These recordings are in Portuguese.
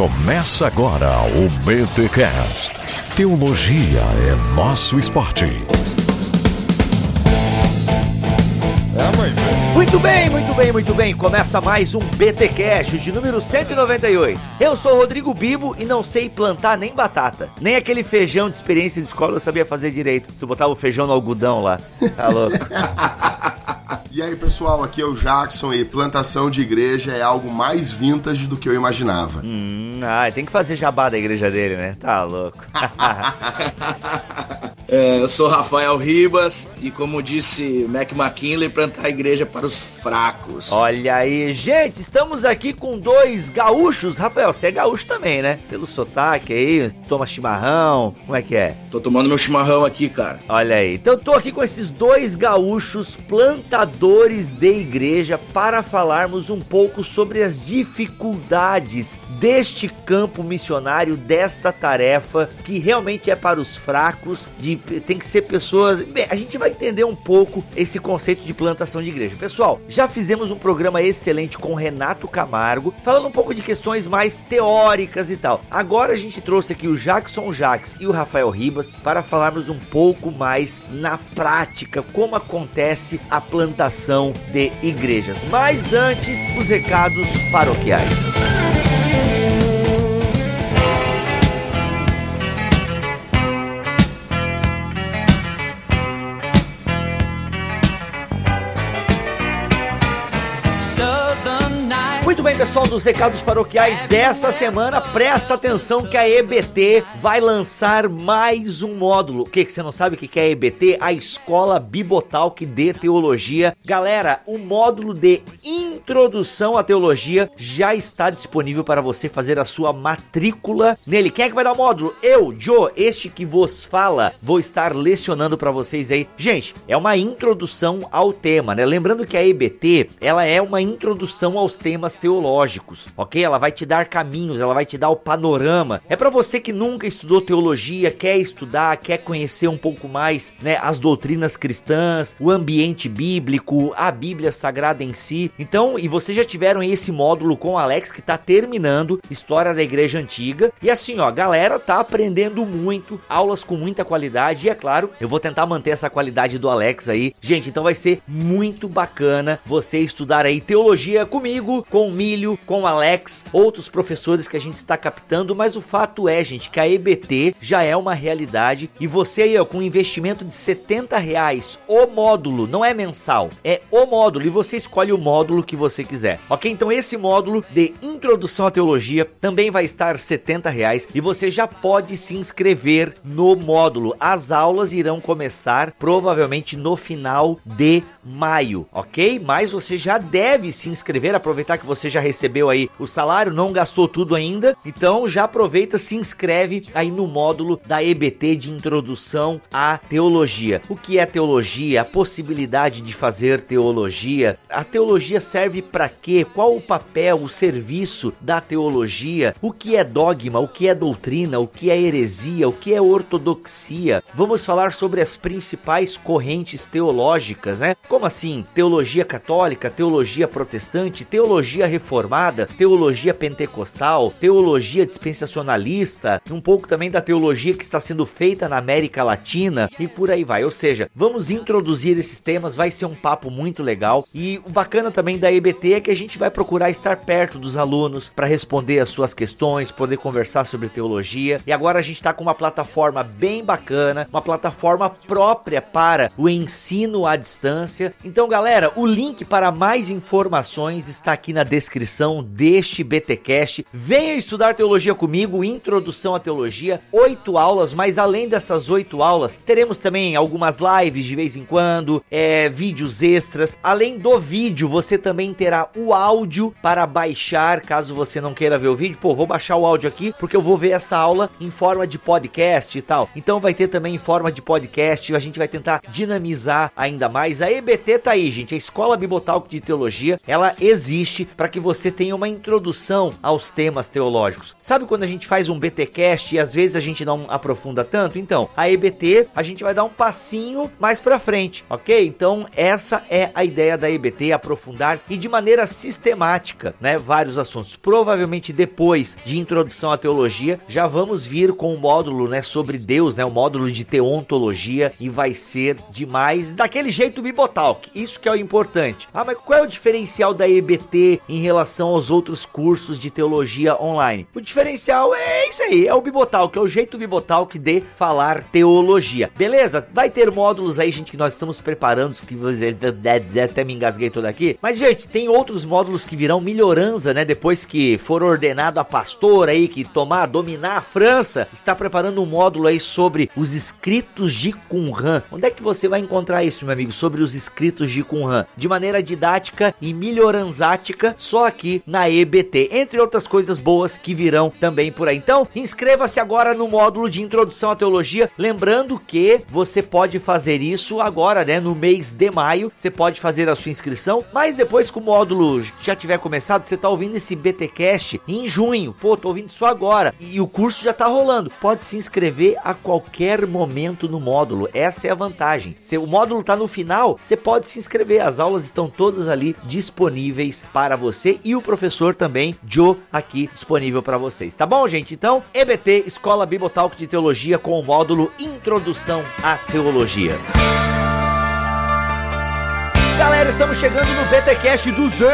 Começa agora o BTCast. Teologia é nosso esporte. Muito bem, muito bem, muito bem. Começa mais um BT Cash de número 198. Eu sou Rodrigo Bibo e não sei plantar nem batata. Nem aquele feijão de experiência de escola eu sabia fazer direito. Tu botava o feijão no algodão lá. Tá louco. E aí, pessoal, aqui é o Jackson e plantação de igreja é algo mais vintage do que eu imaginava. Hum, ah, tem que fazer jabá da igreja dele, né? Tá louco. É, eu sou Rafael Ribas e, como disse Mac McKinley, plantar a igreja para os fracos. Olha aí, gente, estamos aqui com dois gaúchos. Rafael, você é gaúcho também, né? Pelo sotaque aí, toma chimarrão, como é que é? Tô tomando meu chimarrão aqui, cara. Olha aí, então tô aqui com esses dois gaúchos plantadores de igreja para falarmos um pouco sobre as dificuldades deste campo missionário, desta tarefa que realmente é para os fracos, de tem que ser pessoas. Bem, a gente vai entender um pouco esse conceito de plantação de igreja. Pessoal, já fizemos um programa excelente com Renato Camargo, falando um pouco de questões mais teóricas e tal. Agora a gente trouxe aqui o Jackson Jax e o Rafael Ribas para falarmos um pouco mais na prática como acontece a plantação de igrejas. Mas antes, os recados paroquiais. Muito bem, pessoal dos recados paroquiais dessa semana, presta atenção que a EBT vai lançar mais um módulo. O que, que você não sabe o que é a EBT? A Escola Bibotalk de Teologia. Galera, o módulo de Introdução à Teologia já está disponível para você fazer a sua matrícula nele. Quem é que vai dar o módulo? Eu, Joe, este que vos fala, vou estar lecionando para vocês aí. Gente, é uma introdução ao tema, né? Lembrando que a EBT, ela é uma introdução aos temas teológicos, ok? Ela vai te dar caminhos, ela vai te dar o panorama. É para você que nunca estudou teologia, quer estudar, quer conhecer um pouco mais, né, as doutrinas cristãs, o ambiente bíblico, a Bíblia Sagrada em si. Então, e vocês já tiveram esse módulo com o Alex que tá terminando História da Igreja Antiga. E assim, ó, galera tá aprendendo muito, aulas com muita qualidade e é claro, eu vou tentar manter essa qualidade do Alex aí. Gente, então vai ser muito bacana você estudar aí teologia comigo, com o Milho, com o Alex, outros professores que a gente está captando, mas o fato é, gente, que a EBT já é uma realidade e você aí, ó, com um investimento de 70 reais, o módulo, não é mensal, é o módulo e você escolhe o módulo que você quiser, ok? Então esse módulo de introdução à teologia também vai estar 70 reais e você já pode se inscrever no módulo. As aulas irão começar provavelmente no final de maio, ok? Mas você já deve se inscrever, aproveitar que você já recebeu aí o salário, não gastou tudo ainda, então já aproveita, se inscreve aí no módulo da EBT de introdução à teologia. O que é teologia? A possibilidade de fazer teologia. A teologia serve para quê? Qual o papel, o serviço da teologia? O que é dogma? O que é doutrina? O que é heresia? O que é ortodoxia? Vamos falar sobre as principais correntes teológicas, né? Como assim? Teologia católica, teologia protestante, teologia reformada, teologia pentecostal, teologia dispensacionalista, um pouco também da teologia que está sendo feita na América Latina e por aí vai. Ou seja, vamos introduzir esses temas, vai ser um papo muito legal. E o bacana também da EBT é que a gente vai procurar estar perto dos alunos para responder as suas questões, poder conversar sobre teologia. E agora a gente está com uma plataforma bem bacana, uma plataforma própria para o ensino à distância. Então, galera, o link para mais informações está aqui na descrição deste BTcast. Venha estudar teologia comigo, introdução à teologia, oito aulas, mas além dessas oito aulas, teremos também algumas lives de vez em quando, é, vídeos extras. Além do vídeo, você também terá o áudio para baixar, caso você não queira ver o vídeo. Pô, vou baixar o áudio aqui porque eu vou ver essa aula em forma de podcast e tal. Então vai ter também em forma de podcast, a gente vai tentar dinamizar ainda mais. A EB EBT tá aí, gente. A Escola Bibotalk de Teologia, ela existe para que você tenha uma introdução aos temas teológicos. Sabe quando a gente faz um BTcast e às vezes a gente não aprofunda tanto? Então, a EBT, a gente vai dar um passinho mais para frente, OK? Então, essa é a ideia da EBT, aprofundar e de maneira sistemática, né, vários assuntos. Provavelmente depois de introdução à teologia, já vamos vir com um módulo, né, sobre Deus, né, o módulo de teontologia e vai ser demais daquele jeito Bibotalk. Isso que é o importante. Ah, mas qual é o diferencial da EBT em relação aos outros cursos de teologia online? O diferencial é isso aí, é o Bibotalk, é o jeito Bibotalk de falar teologia. Beleza? Vai ter módulos aí, gente, que nós estamos preparando, que você até me engasguei todo aqui. Mas, gente, tem outros módulos que virão melhorança, né? Depois que for ordenado a pastor aí, que tomar, dominar a França, está preparando um módulo aí sobre os escritos de Qumran. Onde é que você vai encontrar isso, meu amigo? Sobre os escritos de Qumran. De maneira didática e melhoranzática, só aqui na EBT. Entre outras coisas boas que virão também por aí. Então, inscreva-se agora no módulo de introdução à teologia. Lembrando que você pode fazer isso agora, né? No mês de maio, você pode fazer a sua inscrição. Mas depois que o módulo já tiver começado, você tá ouvindo esse BTcast em junho. Pô, tô ouvindo isso agora. E o curso já tá rolando. Pode se inscrever a qualquer momento no módulo. Essa é a vantagem. Se o módulo tá no final, você pode se inscrever. As aulas estão todas ali disponíveis para você e o professor também, Joe, aqui disponível para vocês. Tá bom, gente? Então, EBT, Escola Bibotalk de Teologia com o módulo Introdução à Teologia. Galera, estamos chegando no BTcast 200!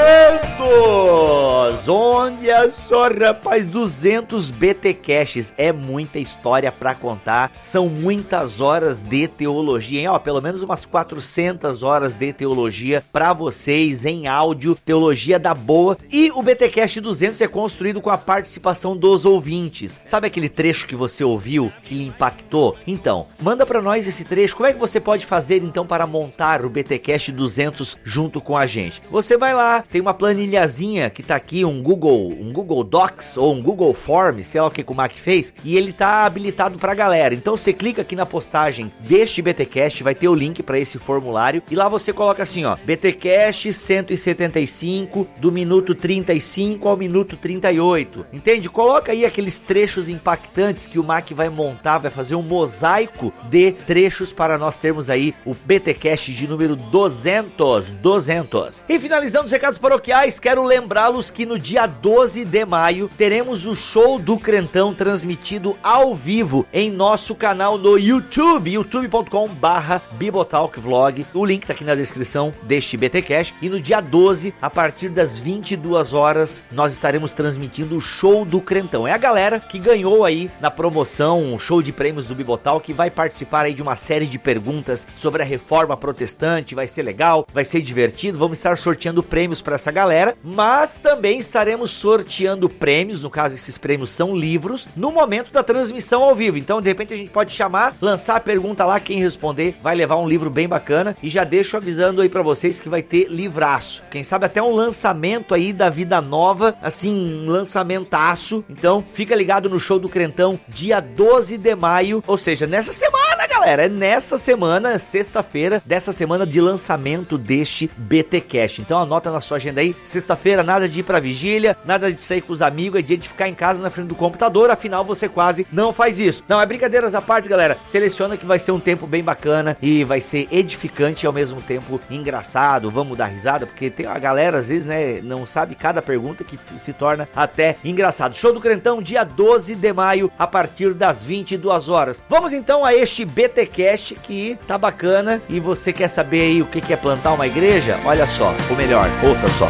Olha só, rapaz, 200 BTcasts. É muita história para contar. São muitas horas de teologia, hein? Ó, pelo menos umas 400 horas de teologia para vocês em áudio, teologia da boa. E o BTcast 200 é construído com a participação dos ouvintes. Sabe aquele trecho que você ouviu que lhe impactou? Então, manda para nós esse trecho. Como é que você pode fazer então para montar o BTcast 200 junto com a gente. Você vai lá, tem uma planilhazinha que tá aqui, um Google, um Google Docs ou um Google Form, sei lá o que o Mac fez, e ele tá habilitado pra galera. Então você clica aqui na postagem deste BTcast, vai ter o link para esse formulário e lá você coloca assim, ó, BTcast 175 do minuto 35 ao minuto 38. Entende? Coloca aí aqueles trechos impactantes que o Mac vai montar, vai fazer um mosaico de trechos para nós termos aí o BTcast de número 200 200. E finalizando os recados paroquiais, quero lembrá-los que no dia 12 de maio teremos o show do Crentão transmitido ao vivo em nosso canal no YouTube, youtube.com barra Bibotalkvlog. O link tá aqui na descrição deste BTcast. E no dia 12, a partir das 22 horas, nós estaremos transmitindo o show do Crentão. É a galera que ganhou aí na promoção um show de prêmios do Bibotal que vai participar aí de uma série de perguntas sobre a reforma protestante, vai ser legal vai ser divertido. Vamos estar sorteando prêmios para essa galera, mas também estaremos sorteando prêmios, no caso esses prêmios são livros, no momento da transmissão ao vivo. Então, de repente a gente pode chamar, lançar a pergunta lá, quem responder vai levar um livro bem bacana e já deixo avisando aí para vocês que vai ter livraço. Quem sabe até um lançamento aí da vida nova, assim, um lançamentaço. Então, fica ligado no show do Crentão, dia 12 de maio, ou seja, nessa semana, galera, é nessa semana, sexta-feira, dessa semana de lançamento deste BT Cash. Então anota na sua agenda aí, sexta-feira nada de ir pra vigília, nada de sair com os amigos, é dia de ficar em casa na frente do computador, afinal você quase não faz isso. Não, é brincadeiras à parte, galera. Seleciona que vai ser um tempo bem bacana e vai ser edificante e ao mesmo tempo engraçado. Vamos dar risada, porque tem a galera às vezes, né, não sabe cada pergunta que se torna até engraçado. Show do Crentão, dia 12 de maio, a partir das 22 horas. Vamos então a este BT Cash que tá bacana e você quer saber aí o que é plantar uma igreja? Olha só, ou melhor, ouça só.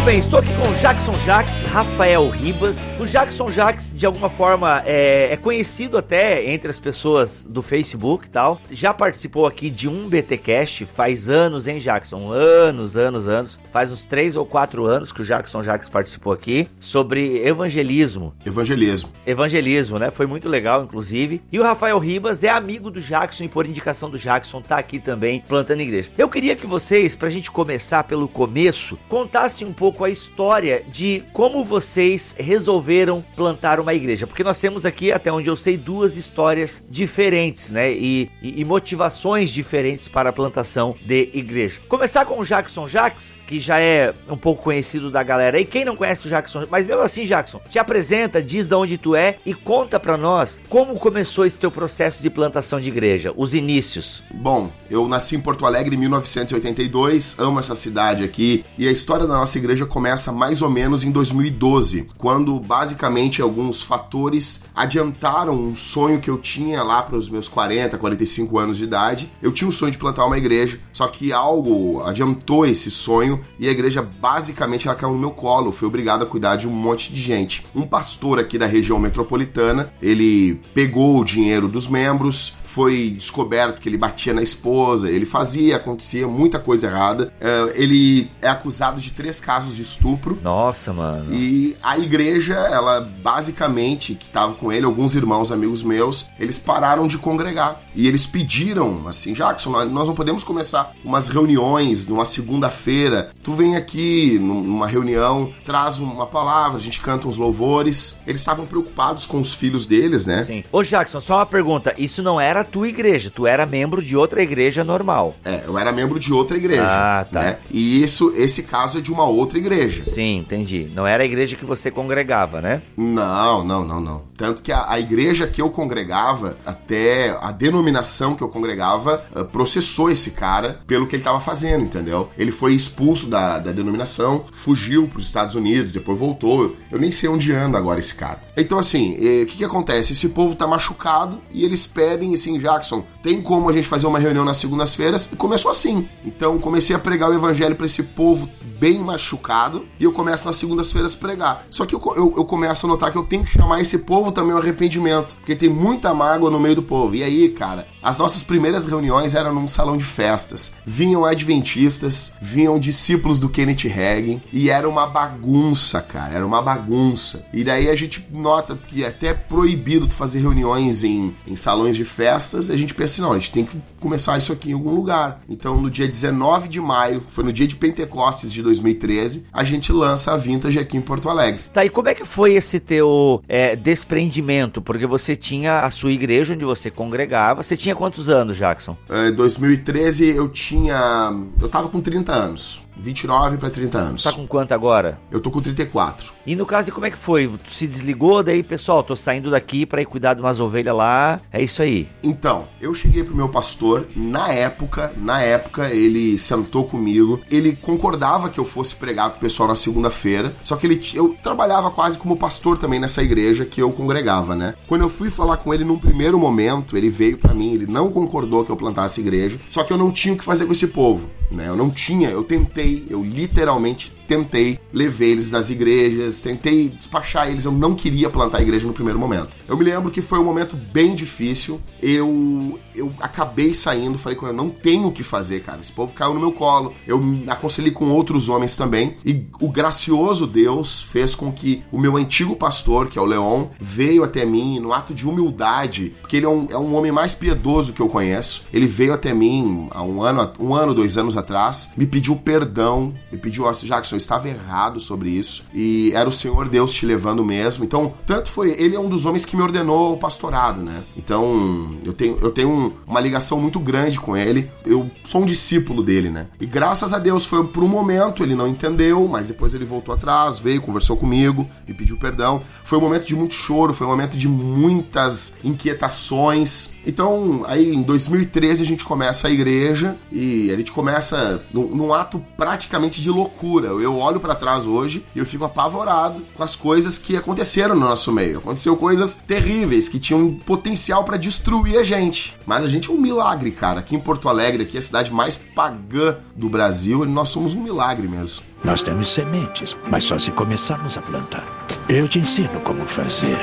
Muito bem, estou aqui com o Jackson Jax, Rafael Ribas. O Jackson Jax, de alguma forma, é, é, conhecido até entre as pessoas do Facebook e tal. Já participou aqui de um BTcast faz anos, hein, Jackson? Anos, anos, anos. Faz uns três ou quatro anos que o Jackson Jax participou aqui sobre evangelismo. Evangelismo. Evangelismo, né? Foi muito legal, inclusive. E o Rafael Ribas é amigo do Jackson e por indicação do Jackson tá aqui também plantando igreja. Eu queria que vocês, pra gente começar pelo começo, contassem um pouco a história de como vocês resolveram plantar uma igreja, porque nós temos aqui, até onde eu sei, duas histórias diferentes, né? E, e, e motivações diferentes para a plantação de igreja. Começar com o Jackson Jax, que já é um pouco conhecido da galera. E quem não conhece o Jackson, mas mesmo assim, Jackson, te apresenta, diz de onde tu é e conta para nós como começou esse teu processo de plantação de igreja, os inícios. Bom, eu nasci em Porto Alegre em 1982, amo essa cidade aqui e a história da nossa igreja começa mais ou menos em 2012, quando basicamente alguns fatores adiantaram um sonho que eu tinha lá para os meus 40, 45 anos de idade. Eu tinha o sonho de plantar uma igreja, só que algo adiantou esse sonho e a igreja basicamente ela caiu no meu colo. fui obrigado a cuidar de um monte de gente. Um pastor aqui da região metropolitana, ele pegou o dinheiro dos membros, foi descoberto que ele batia na esposa, ele fazia, acontecia muita coisa errada. Uh, ele é acusado de três casos de estupro. Nossa, mano. E a igreja, ela basicamente, que tava com ele, alguns irmãos, amigos meus, eles pararam de congregar. E eles pediram, assim, Jackson, nós não podemos começar umas reuniões numa segunda-feira. Tu vem aqui numa reunião, traz uma palavra, a gente canta uns louvores. Eles estavam preocupados com os filhos deles, né? Sim. Ô, Jackson, só uma pergunta. Isso não era a tua igreja, tu era membro de outra igreja normal. É, eu era membro de outra igreja. Ah, tá. Né? E isso, esse caso é de uma outra igreja. Sim, entendi. Não era a igreja que você congregava, né? Não, não, não, não. Tanto que a, a igreja que eu congregava, até a denominação que eu congregava, uh, processou esse cara pelo que ele estava fazendo, entendeu? Ele foi expulso da, da denominação, fugiu para os Estados Unidos, depois voltou. Eu nem sei onde anda agora esse cara. Então, assim, eh, o que, que acontece? Esse povo tá machucado e eles pedem, assim, Jackson, tem como a gente fazer uma reunião nas segundas-feiras? E começou assim. Então, comecei a pregar o evangelho para esse povo bem machucado e eu começo nas segundas-feiras pregar. Só que eu, eu, eu, começo a notar que eu tenho que chamar esse povo também ao arrependimento, porque tem muita mágoa no meio do povo. E aí, cara, as nossas primeiras reuniões eram num salão de festas. Vinham adventistas, vinham discípulos do Kenneth Hagin e era uma bagunça, cara, era uma bagunça. E daí a gente nota que é até proibido tu fazer reuniões em, em salões de festas, a gente pensa assim, não, a gente tem que começar isso aqui em algum lugar. Então, no dia 19 de maio, foi no dia de Pentecostes de 2013, a gente lança a Vintage aqui em Porto Alegre. Tá, e como é que foi esse teu é, desprendimento? Porque você tinha a sua igreja onde você congregava. Você tinha quantos anos, Jackson? Em é, 2013 eu tinha. Eu tava com 30 anos. 29 para 30 anos. Tá com quanto agora? Eu tô com 34. E no caso, como é que foi? Tu se desligou, daí, pessoal, tô saindo daqui para ir cuidar de umas ovelhas lá. É isso aí. Então, eu cheguei pro meu pastor, na época, na época, ele sentou comigo, ele concordava que eu fosse pregar pro pessoal na segunda-feira, só que ele eu trabalhava quase como pastor também nessa igreja que eu congregava, né? Quando eu fui falar com ele num primeiro momento, ele veio para mim, ele não concordou que eu plantasse igreja, só que eu não tinha o que fazer com esse povo, né? Eu não tinha, eu tentei eu literalmente tentei, levei eles das igrejas, tentei despachar eles, eu não queria plantar a igreja no primeiro momento. Eu me lembro que foi um momento bem difícil, eu, eu acabei saindo, falei com eu não tenho o que fazer, cara, esse povo caiu no meu colo, eu me aconselhei com outros homens também, e o gracioso Deus fez com que o meu antigo pastor, que é o Leon, veio até mim no ato de humildade, porque ele é um, é um homem mais piedoso que eu conheço, ele veio até mim há um ano, um ano, dois anos atrás, me pediu perdão, me pediu, Jackson, estava errado sobre isso e era o Senhor Deus te levando mesmo. Então, tanto foi, ele é um dos homens que me ordenou o pastorado, né? Então, eu tenho, eu tenho um, uma ligação muito grande com ele. Eu sou um discípulo dele, né? E graças a Deus foi por um momento, ele não entendeu, mas depois ele voltou atrás, veio, conversou comigo, me pediu perdão. Foi um momento de muito choro, foi um momento de muitas inquietações. Então, aí em 2013 a gente começa a igreja e a gente começa num, num ato praticamente de loucura. Eu olho para trás hoje e eu fico apavorado com as coisas que aconteceram no nosso meio. Aconteceu coisas terríveis que tinham potencial para destruir a gente. Mas a gente é um milagre, cara. Aqui em Porto Alegre, aqui é a cidade mais pagã do Brasil, nós somos um milagre mesmo. Nós temos sementes, mas só se começarmos a plantar. Eu te ensino como fazer.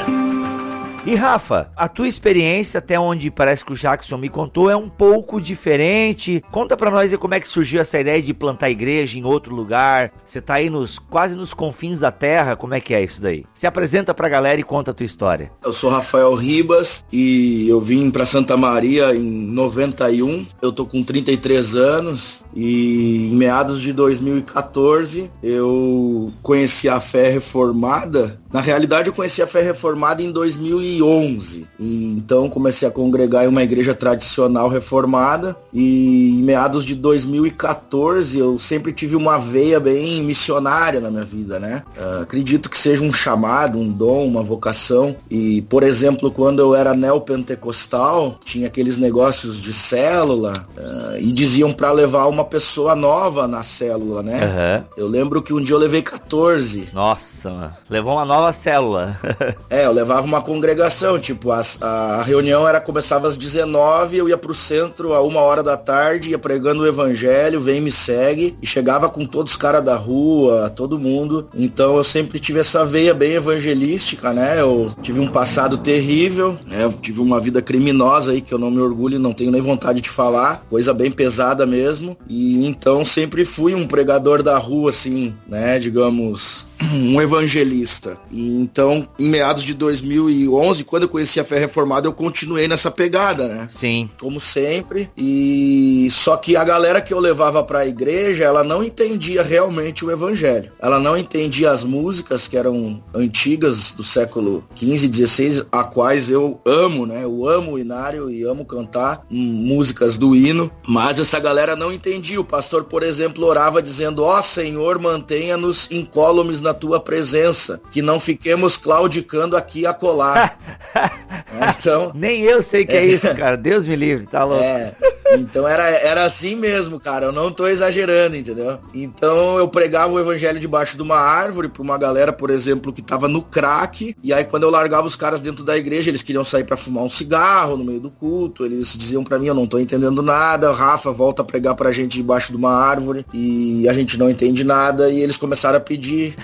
E Rafa, a tua experiência, até onde parece que o Jackson me contou, é um pouco diferente. Conta pra nós como é que surgiu essa ideia de plantar igreja em outro lugar. Você tá aí nos quase nos confins da terra, como é que é isso daí? Se apresenta pra galera e conta a tua história. Eu sou Rafael Ribas e eu vim pra Santa Maria em 91. Eu tô com 33 anos e em meados de 2014 eu conheci a fé reformada. Na realidade, eu conheci a fé reformada em 2011. E então comecei a congregar em uma igreja tradicional reformada. E em meados de 2014 eu sempre tive uma veia bem missionária na minha vida, né? Uh, acredito que seja um chamado, um dom, uma vocação. E, por exemplo, quando eu era neopentecostal, tinha aqueles negócios de célula uh, e diziam para levar uma pessoa nova na célula, né? Uhum. Eu lembro que um dia eu levei 14. Nossa, mano. levou uma nova célula. é, eu levava uma congregação, tipo, a, a reunião era começava às 19, eu ia pro centro a uma hora da tarde, ia pregando o evangelho, vem me segue, e chegava com todos os caras da rua, todo mundo. Então eu sempre tive essa veia bem evangelística, né? Eu tive um passado terrível, né? Eu tive uma vida criminosa aí que eu não me orgulho e não tenho nem vontade de falar, coisa bem pesada mesmo. E então sempre fui um pregador da rua, assim, né? Digamos, um evangelista. E então, em meados de 2011, quando eu conheci a fé reformada, eu continuei nessa pegada, né? Sim. Como sempre. E só que a galera que eu levava para a igreja, ela não entendia realmente o evangelho. Ela não entendia as músicas que eram antigas do século 15, 16, a quais eu amo, né? Eu amo o inário e amo cantar músicas do hino, mas essa galera não entendia. O pastor, por exemplo, orava dizendo: "Ó oh, Senhor, mantenha-nos incólumes na tua presença, que não fiquemos claudicando aqui a colar. é, então, Nem eu sei que é, é isso, cara. Deus me livre, tá louco. É, então era, era assim mesmo, cara. Eu não tô exagerando, entendeu? Então eu pregava o evangelho debaixo de uma árvore pra uma galera, por exemplo, que tava no crack. E aí quando eu largava os caras dentro da igreja, eles queriam sair para fumar um cigarro no meio do culto. Eles diziam para mim, eu não tô entendendo nada. Rafa volta a pregar pra gente debaixo de uma árvore e a gente não entende nada. E eles começaram a pedir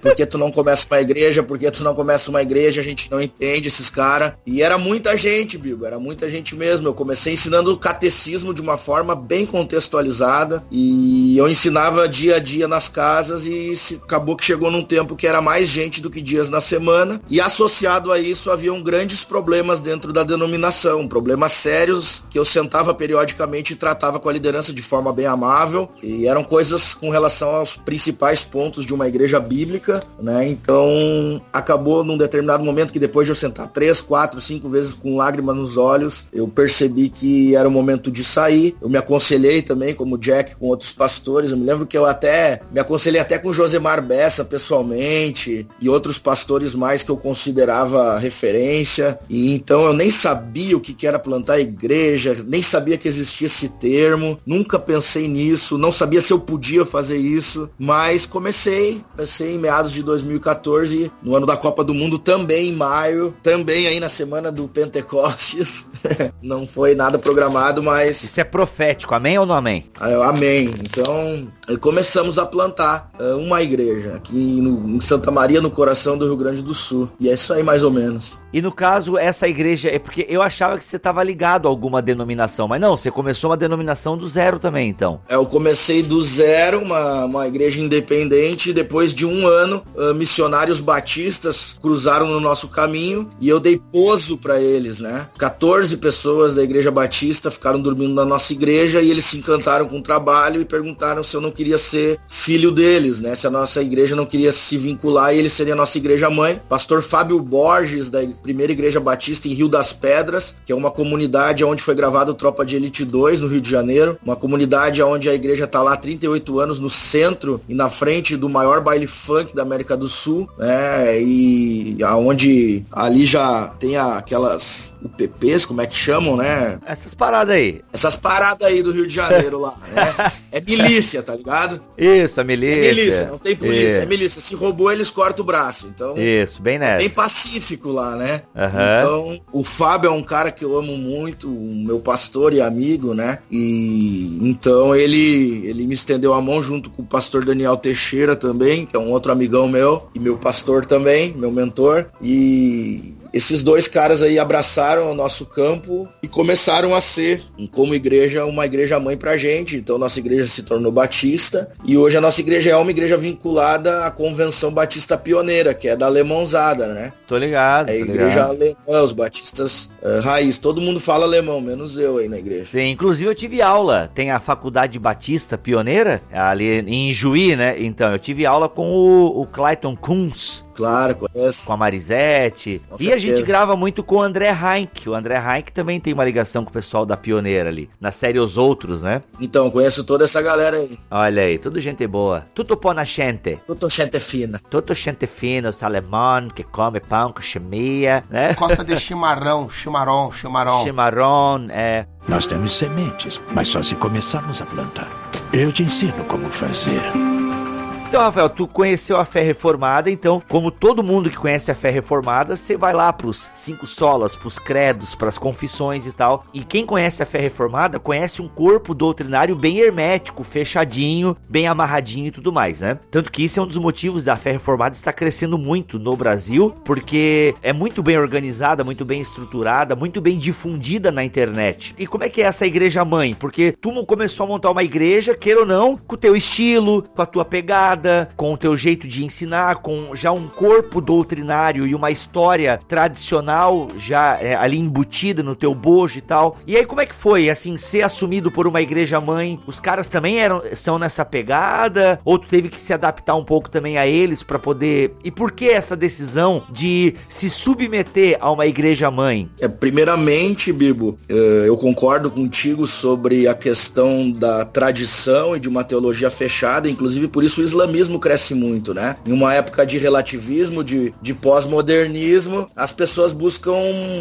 por que tu não começa uma igreja? Por que tu não começa uma igreja? A gente não entende esses caras. E era muita gente, Bigo, era muita gente mesmo. Eu comecei ensinando o catecismo de uma forma bem contextualizada e eu ensinava dia a dia nas casas e acabou que chegou num tempo que era mais gente do que dias na semana. E associado a isso haviam grandes problemas dentro da denominação, problemas sérios que eu sentava periodicamente e tratava com a liderança de forma bem amável. E eram coisas com relação aos principais pontos de uma igreja bíblica, né? Então acabou num determinado momento que depois de eu sentar três, quatro, cinco vezes com lágrimas nos olhos, eu percebi que era o momento de sair. Eu me aconselhei também, como Jack, com outros pastores. Eu me lembro que eu até me aconselhei até com Josemar Bessa pessoalmente e outros pastores mais que eu considerava referência. E então eu nem sabia o que era plantar igreja, nem sabia que existia esse termo, nunca pensei nisso, não sabia se eu podia fazer isso, mas comecei comecei, em meados de 2014, no ano da Copa do Mundo, também em maio, também aí na semana do Pentecostes. não foi nada programado, mas. Isso é profético, amém ou não amém? Ah, amém. Então, começamos a plantar uh, uma igreja aqui em Santa Maria, no coração do Rio Grande do Sul. E é isso aí, mais ou menos. E no caso, essa igreja, é porque eu achava que você estava ligado a alguma denominação, mas não, você começou uma denominação do zero também, então. É, eu comecei do zero, uma, uma igreja independente, depois de um ano, uh, missionários batistas cruzaram no nosso caminho e eu dei pouso para eles, né? 14 pessoas da igreja batista ficaram dormindo na nossa igreja e eles se encantaram com o trabalho e perguntaram se eu não queria ser filho deles, né? Se a nossa igreja não queria se vincular e ele seria a nossa igreja mãe. Pastor Fábio Borges, da primeira igreja batista em Rio das Pedras, que é uma comunidade onde foi gravado Tropa de Elite 2, no Rio de Janeiro. Uma comunidade onde a igreja está lá há 38 anos, no centro e na frente do maior baile funk da América do Sul, né? E aonde ali já tem aquelas UPPs, como é que chamam, né? Essas paradas aí. Essas paradas aí do Rio de Janeiro lá, né? É milícia, tá ligado? Isso, a milícia. É milícia, não tem polícia, Isso. é milícia. Se roubou, eles cortam o braço. Então. Isso, bem nessa. É bem pacífico lá, né? Uhum. Então, o Fábio é um cara que eu amo muito, meu pastor e amigo, né? E então ele, ele me estendeu a mão junto com o pastor Daniel Teixeira também, que é um outro amigão meu, e meu pastor também, meu mentor. E esses dois caras aí abraçaram o nosso campo e começaram a ser, como igreja, uma igreja mãe pra gente. Então nossa igreja se tornou batista e hoje a nossa igreja é uma igreja vinculada à Convenção Batista Pioneira, que é da Alemãozada, né? Tô ligado. É a igreja ligado. alemã, os batistas uh, raiz. Todo mundo fala alemão, menos eu aí na igreja. Sim, inclusive eu tive aula. Tem a Faculdade Batista Pioneira, ali em Juí, né? Então, eu tive aula com o, o Clayton Kunz, Claro, conheço. com a Marisete. Com e a gente certeza. grava muito com o André Heinck. O André Heinck também tem uma ligação com o pessoal da Pioneira ali, na série Os Outros, né? Então, conheço toda essa galera aí. Olha aí, tudo gente boa. Tudo pó na gente. Tudo gente fina. Tudo gente fina, os alemão que come pão com chimia, né? Costa de chimarrão, chimarrão, chimarrão. Chimarrón, é. Nós temos sementes, mas só se começarmos a plantar. Eu te ensino como fazer. Então, Rafael, tu conheceu a fé reformada, então, como todo mundo que conhece a fé reformada, você vai lá pros cinco solas, pros credos, pras confissões e tal. E quem conhece a fé reformada conhece um corpo doutrinário bem hermético, fechadinho, bem amarradinho e tudo mais, né? Tanto que isso é um dos motivos da fé reformada estar crescendo muito no Brasil, porque é muito bem organizada, muito bem estruturada, muito bem difundida na internet. E como é que é essa igreja mãe? Porque tu começou a montar uma igreja, queira ou não, com o teu estilo, com a tua pegada, com o teu jeito de ensinar, com já um corpo doutrinário e uma história tradicional já é, ali embutida no teu bojo e tal. E aí como é que foi, assim, ser assumido por uma igreja mãe? Os caras também eram são nessa pegada? Ou tu teve que se adaptar um pouco também a eles para poder... E por que essa decisão de se submeter a uma igreja mãe? É, primeiramente, Bibo, eh, eu concordo contigo sobre a questão da tradição e de uma teologia fechada, inclusive por isso o islamismo cresce muito, né? Em uma época de relativismo, de, de pós-modernismo, as pessoas buscam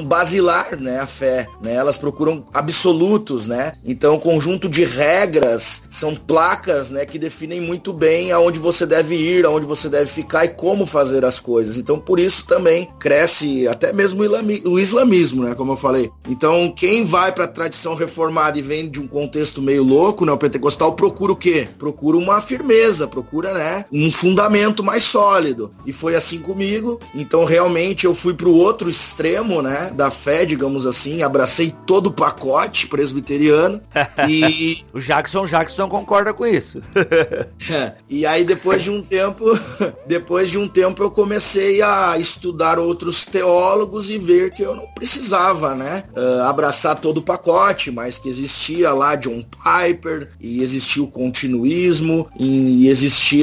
basilar né, a fé, né? Elas procuram absolutos, né? Então, o conjunto de regras são placas, né, que definem muito bem aonde você deve ir, aonde você deve ficar e como fazer as coisas. Então, por isso também cresce até mesmo o islamismo, né, como eu falei. Então, quem vai para a tradição reformada e vem de um contexto meio louco, né, o pentecostal procura o quê? Procura uma firmeza, procura, né, um fundamento mais sólido. E foi assim comigo. Então, realmente eu fui pro outro extremo, né, da fé, digamos assim, abracei todo o pacote presbiteriano e O Jackson Jackson concorda com isso. É, e aí depois de um tempo, depois de um tempo eu comecei a estudar outros teólogos e ver que eu não precisava, né, ah, abraçar todo o pacote, mas que existia lá John Piper e existia o continuismo e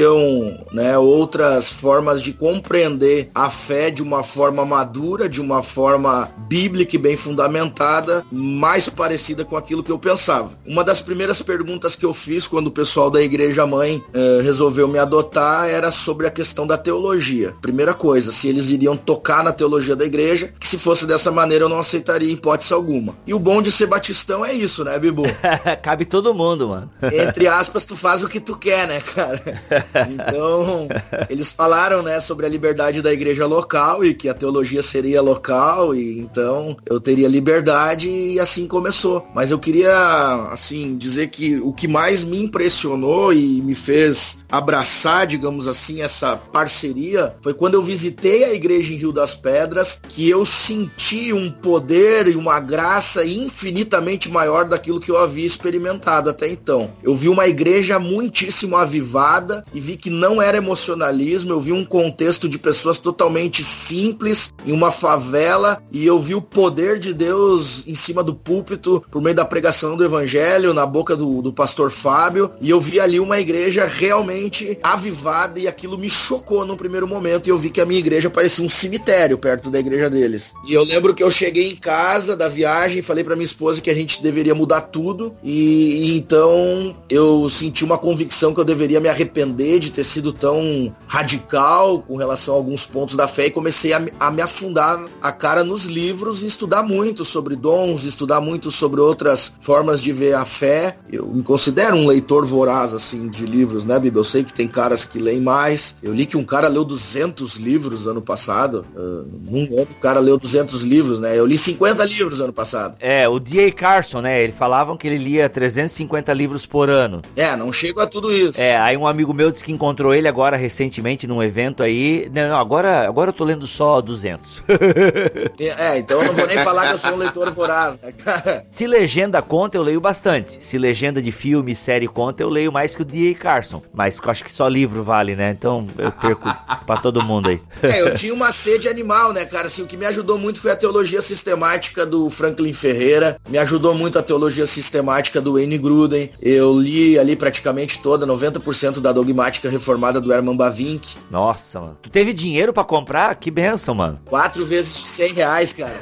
existiam, né, outras formas de compreender a fé de uma forma madura, de uma forma bíblica e bem fundamentada, mais parecida com aquilo que eu pensava. Uma das primeiras perguntas que eu fiz quando o pessoal da igreja mãe eh, resolveu me adotar era sobre a questão da teologia. Primeira coisa, se eles iriam tocar na teologia da igreja, que se fosse dessa maneira eu não aceitaria hipótese alguma. E o bom de ser batistão é isso, né, Bibu? Cabe todo mundo, mano. Entre aspas, tu faz o que tu quer, né, cara? Então, eles falaram, né, sobre a liberdade da igreja local e que a teologia seria local e então eu teria liberdade e assim começou. Mas eu queria, assim, dizer que o que mais me impressionou e me fez abraçar, digamos assim, essa parceria foi quando eu visitei a igreja em Rio das Pedras que eu senti um poder e uma graça infinitamente maior daquilo que eu havia experimentado até então. Eu vi uma igreja muitíssimo avivada e vi que não era emocionalismo, eu vi um contexto de pessoas totalmente simples em uma favela e eu vi o poder de Deus em cima do púlpito por meio da pregação do evangelho na boca do, do pastor Fábio e eu vi ali uma igreja realmente avivada e aquilo me chocou no primeiro momento e eu vi que a minha igreja parecia um cemitério perto da igreja deles. E eu lembro que eu cheguei em casa da viagem falei para minha esposa que a gente deveria mudar tudo e, e então eu senti uma convicção que eu deveria me arrepender de ter sido tão radical com relação a alguns pontos da fé e comecei a, me- a me afundar a cara nos livros e estudar muito sobre dons, estudar muito sobre outras formas de ver a fé. Eu me considero um leitor voraz assim de livros, né, Bíblia? Eu sei que tem caras que leem mais. Eu li que um cara leu 200 livros ano passado. Uh, num ano o cara leu 200 livros, né? Eu li 50 livros ano passado. É, o D.A. Carson, né? Ele falavam que ele lia 350 livros por ano. É, não chego a tudo isso. É, aí um amigo meu disse que encontrou ele agora recentemente num evento aí. Não, não, agora, agora eu tô lendo só 200. É, então eu não vou nem falar que eu sou um leitor voraz, né, cara? Se legenda conta, eu leio bastante. Se legenda de filme, série conta, eu leio mais que o D.A. Carson. Mas acho que só livro vale, né? Então eu perco pra todo mundo aí. É, eu tinha uma sede animal, né, cara? Assim, o que me ajudou muito foi a teologia sistemática do Franklin Ferreira. Me ajudou muito a teologia sistemática do Wayne Gruden. Eu li ali praticamente toda, 90% da dogmática reformada do Herman Bavinck. Nossa, mano. Tu teve dinheiro pra comprar? Que benção, mano. Quatro vezes 100 reais, cara.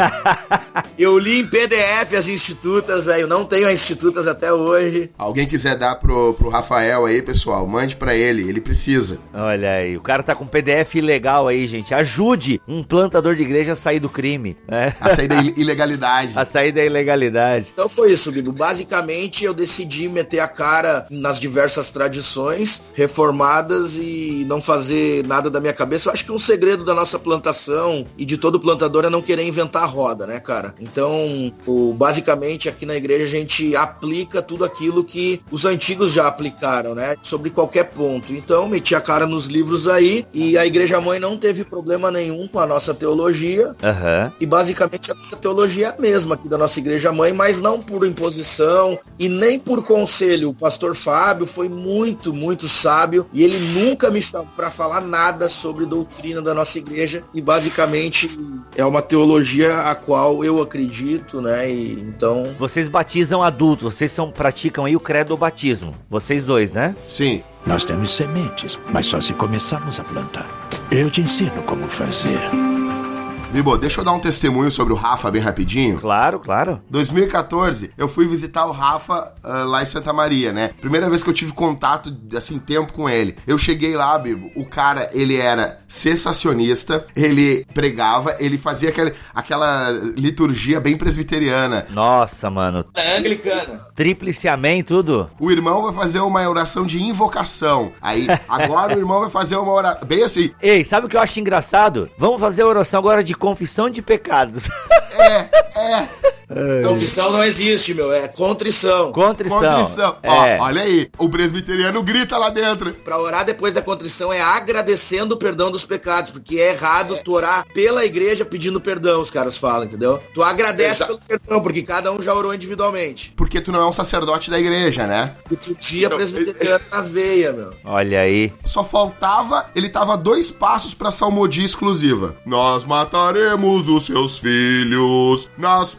eu li em PDF as institutas, velho. Não tenho as institutas até hoje. Alguém quiser dar pro, pro Rafael aí, pessoal, mande pra ele, ele precisa. Olha aí, o cara tá com PDF ilegal aí, gente. Ajude um plantador de igreja a sair do crime, né? A sair da il- ilegalidade. A sair da ilegalidade. Então foi isso, Bibo. Basicamente eu decidi meter a cara nas diversas tradições reformadas e não fazer nada da minha cabeça. Eu acho que um segredo da nossa plantação e de todo plantador é não querer inventar a roda, né, cara? Então, o, basicamente aqui na igreja a gente aplica tudo aquilo que os antigos já aplicaram, né? Sobre qualquer ponto. Então, meti a cara nos livros aí e a igreja mãe não teve problema nenhum com a nossa teologia. Aham. E basicamente a nossa teologia é a mesma aqui da nossa igreja mãe, mas não por imposição e nem por conselho. O pastor Fábio foi muito, muito sábio e ele nunca me chamou para falar nada sobre doutrina da nossa igreja e basicamente é uma teologia a qual eu acredito, né? E então Vocês batizam adultos, vocês são, praticam aí o credo batismo. Vocês dois, né? Sim. Nós temos sementes, mas só se começarmos a plantar. Eu te ensino como fazer. Bibo, deixa eu dar um testemunho sobre o Rafa bem rapidinho. Claro, claro. 2014, eu fui visitar o Rafa ah, lá em Santa Maria, né? Primeira vez que eu tive contato, assim, tempo com ele. Eu cheguei lá, Bibo, o cara, ele era sensacionista, ele pregava, ele fazia aquela, aquela liturgia bem presbiteriana. Nossa, mano. é anglicana. Tríplice amém, tudo. O irmão vai fazer uma oração de invocação. Aí, agora o irmão vai fazer uma oração, bem assim, Ei, sabe o que eu acho engraçado? Vamos fazer a oração agora de confissão de pecados. é, é, Confissão não existe, meu, é contrição. Contrição. contrição. É. Ó, olha aí, o presbiteriano grita lá dentro. Pra orar depois da contrição é agradecendo o perdão dos pecados, porque é errado tu orar pela igreja pedindo perdão, os caras falam, entendeu? Tu agradece Exa- pelo perdão, porque cada um já orou individualmente. Porque tu não é um sacerdote da igreja, né? E tu tinha presbiteriano na veia, meu. Olha aí. Só faltava, ele tava dois passos pra salmodia exclusiva. Nós mataremos os seus filhos nas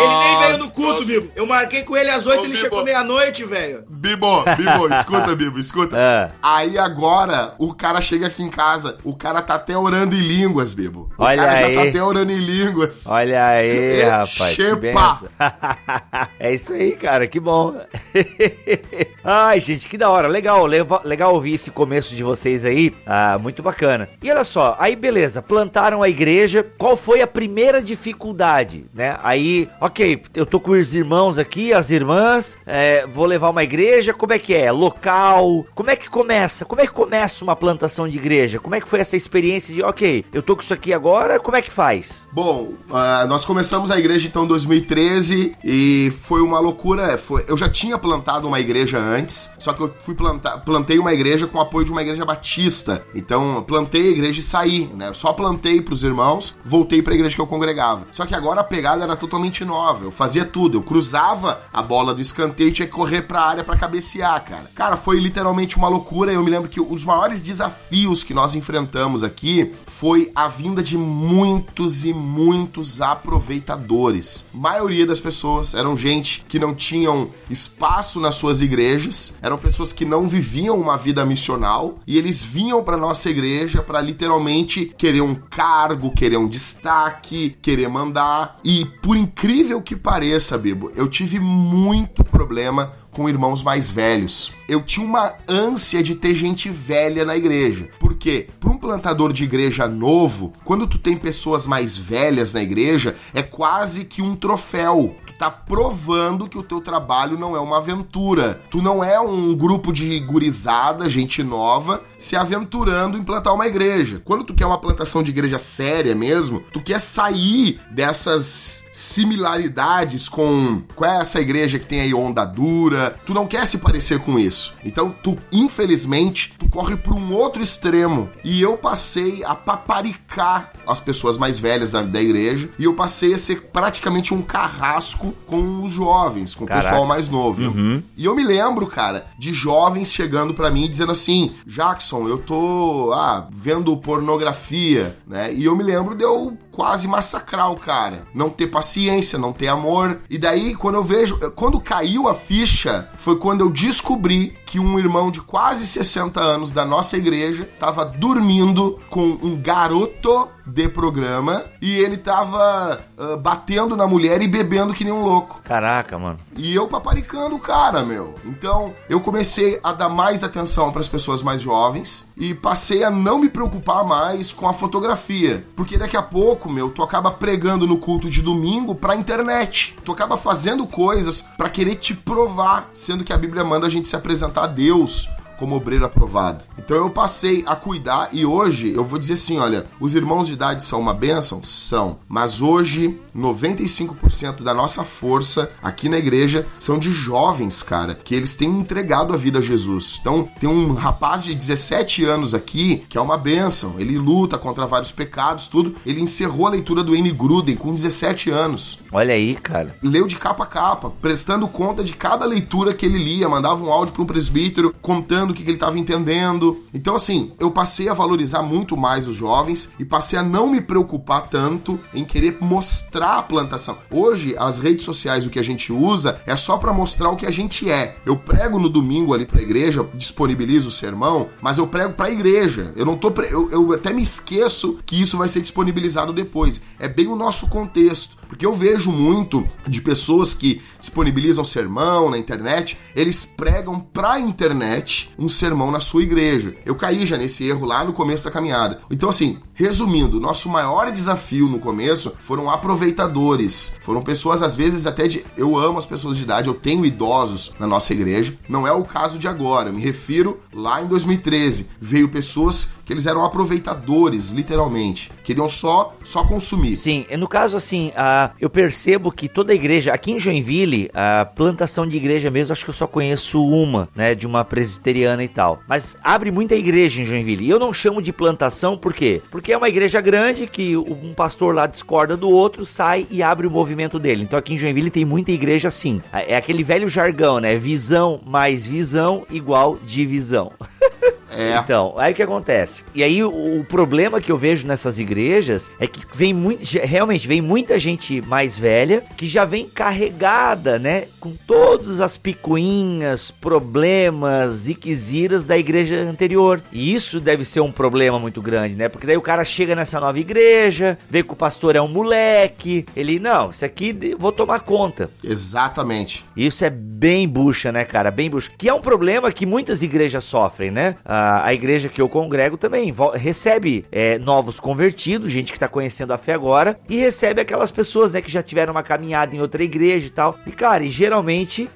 Ele nem veio no culto, Bibo. Eu marquei com ele às oito, Ô, ele Bibo. chegou meia-noite, velho. Bibo, Bibo, escuta, Bibo, escuta. É. Aí agora, o cara chega aqui em casa, o cara tá até orando em línguas, Bibo. O Olha cara já aí. tá até orando em línguas. Olha aí, É, rapaz. Chepa. é isso aí, cara. Que bom. Ai, gente, que da hora. Legal, legal ouvir esse começo de vocês aí. Ah, muito bacana. E olha só, aí beleza, plantaram a igreja. Qual foi a primeira dificuldade, né? Aí, ok, eu tô com os irmãos aqui, as irmãs, é, vou levar uma igreja. Como é que é? Local? Como é que começa? Como é que começa uma plantação de igreja? Como é que foi essa experiência de, ok, eu tô com isso aqui agora, como é que faz? Bom, ah, nós começamos a igreja então em 2013 e foi uma loucura. Foi, eu já tinha plantado uma igreja antes, só que eu fui plantar, plantei uma igreja com apoio de uma igreja batista. Então, plantei a igreja e saí, né? Só plantei pros irmãos, voltei pra igreja que eu congregava. Só que agora a pegada era totalmente nova. Eu fazia tudo. Eu cruzava a bola do escanteio e tinha que correr pra área pra cabecear, cara. Cara, foi literalmente uma loucura. Eu me lembro que os maiores desafios que nós enfrentamos aqui foi a vinda de muitos e muitos aproveitadores. A maioria das pessoas eram gente que não tinham espaço nas suas igrejas, eram pessoas que não viviam uma vida missional e eles vinham para nossa igreja para literalmente querer um cargo, querer um destaque, querer mandar. E por incrível que pareça, Bibo, eu tive muito problema com irmãos mais velhos. Eu tinha uma ânsia de ter gente velha na igreja. Por quê? Para um plantador de igreja novo, quando tu tem pessoas mais velhas na igreja, é quase que um troféu. Tu tá provando que o teu trabalho não é uma aventura. Tu não é um grupo de gurizada, gente nova, se aventurando em plantar uma igreja. Quando tu quer uma plantação de igreja séria mesmo, tu quer sair dessas similaridades com qual é essa igreja que tem aí onda dura. Tu não quer se parecer com isso. Então, tu, infelizmente, tu corre para um outro extremo. E eu passei a paparicar as pessoas mais velhas da, da igreja. E eu passei a ser praticamente um carrasco com os jovens, com Caraca. o pessoal mais novo. Uhum. E eu me lembro, cara, de jovens chegando pra mim dizendo assim: Jackson, eu tô ah, vendo pornografia, né? E eu me lembro de eu quase massacrar o cara. Não ter paciência, não ter amor. E daí, quando eu vejo. Quando caiu a ficha, foi quando eu descobri que um irmão de quase 60 anos da nossa igreja tava dormindo com um garoto de programa e ele tava ah, batendo na mulher e bebendo que nem um louco. Caraca, mano. E eu paparicando o cara, meu. Então, eu comecei a dar mais atenção para as pessoas mais jovens e passei a não me preocupar mais com a fotografia, porque daqui a pouco, meu, tu acaba pregando no culto de domingo pra internet. Tu acaba fazendo coisas pra querer te provar, sendo que a Bíblia manda a gente se apresentar a Deus como obreiro aprovado. Então eu passei a cuidar e hoje eu vou dizer assim, olha, os irmãos de idade são uma bênção? São. Mas hoje 95% da nossa força aqui na igreja são de jovens, cara, que eles têm entregado a vida a Jesus. Então tem um rapaz de 17 anos aqui que é uma bênção. Ele luta contra vários pecados, tudo. Ele encerrou a leitura do N. Gruden com 17 anos Olha aí, cara. leu de capa a capa, prestando conta de cada leitura que ele lia, mandava um áudio para um presbítero contando o que, que ele estava entendendo. Então, assim, eu passei a valorizar muito mais os jovens e passei a não me preocupar tanto em querer mostrar a plantação. Hoje, as redes sociais, o que a gente usa é só para mostrar o que a gente é. Eu prego no domingo ali pra igreja, disponibilizo o sermão, mas eu prego pra igreja. Eu não tô. Pre... Eu, eu até me esqueço que isso vai ser disponibilizado depois. É bem o nosso contexto. Porque eu vejo muito de pessoas que disponibilizam sermão na internet, eles pregam pra internet um sermão na sua igreja. Eu caí já nesse erro lá no começo da caminhada. Então, assim, resumindo, nosso maior desafio no começo foram aproveitadores. Foram pessoas, às vezes, até de. Eu amo as pessoas de idade, eu tenho idosos na nossa igreja. Não é o caso de agora, eu me refiro lá em 2013. Veio pessoas que eles eram aproveitadores, literalmente. Queriam só, só consumir. Sim, no caso assim, ah, eu percebo que toda igreja, aqui em Joinville, a plantação de igreja mesmo, acho que eu só conheço uma, né, de uma presbiteriana e tal. Mas abre muita igreja em Joinville. E eu não chamo de plantação, por quê? Porque é uma igreja grande que um pastor lá discorda do outro, sai e abre o movimento dele. Então aqui em Joinville tem muita igreja assim. É aquele velho jargão, né? Visão mais visão igual divisão. É. Então, aí o que acontece? E aí o, o problema que eu vejo nessas igrejas é que vem muito, realmente vem muita gente mais velha que já vem carregada, né, com todas as picuinhas, problemas e quisiras da igreja anterior. E isso deve ser um problema muito grande, né? Porque daí o cara chega nessa nova igreja, vê que o pastor é um moleque, ele, não, isso aqui vou tomar conta. Exatamente. Isso é bem bucha, né, cara? Bem bucha. Que é um problema que muitas igrejas sofrem, né? A, a igreja que eu congrego também recebe é, novos convertidos, gente que tá conhecendo a fé agora, e recebe aquelas pessoas, né, que já tiveram uma caminhada em outra igreja e tal. E, cara, e geralmente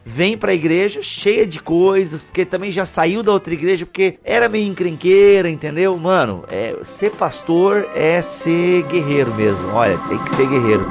vem pra igreja cheia de coisas, porque também já saiu da outra igreja, porque era meio encrenqueira, entendeu? Mano, é, ser pastor é ser guerreiro mesmo. Olha, tem que ser guerreiro.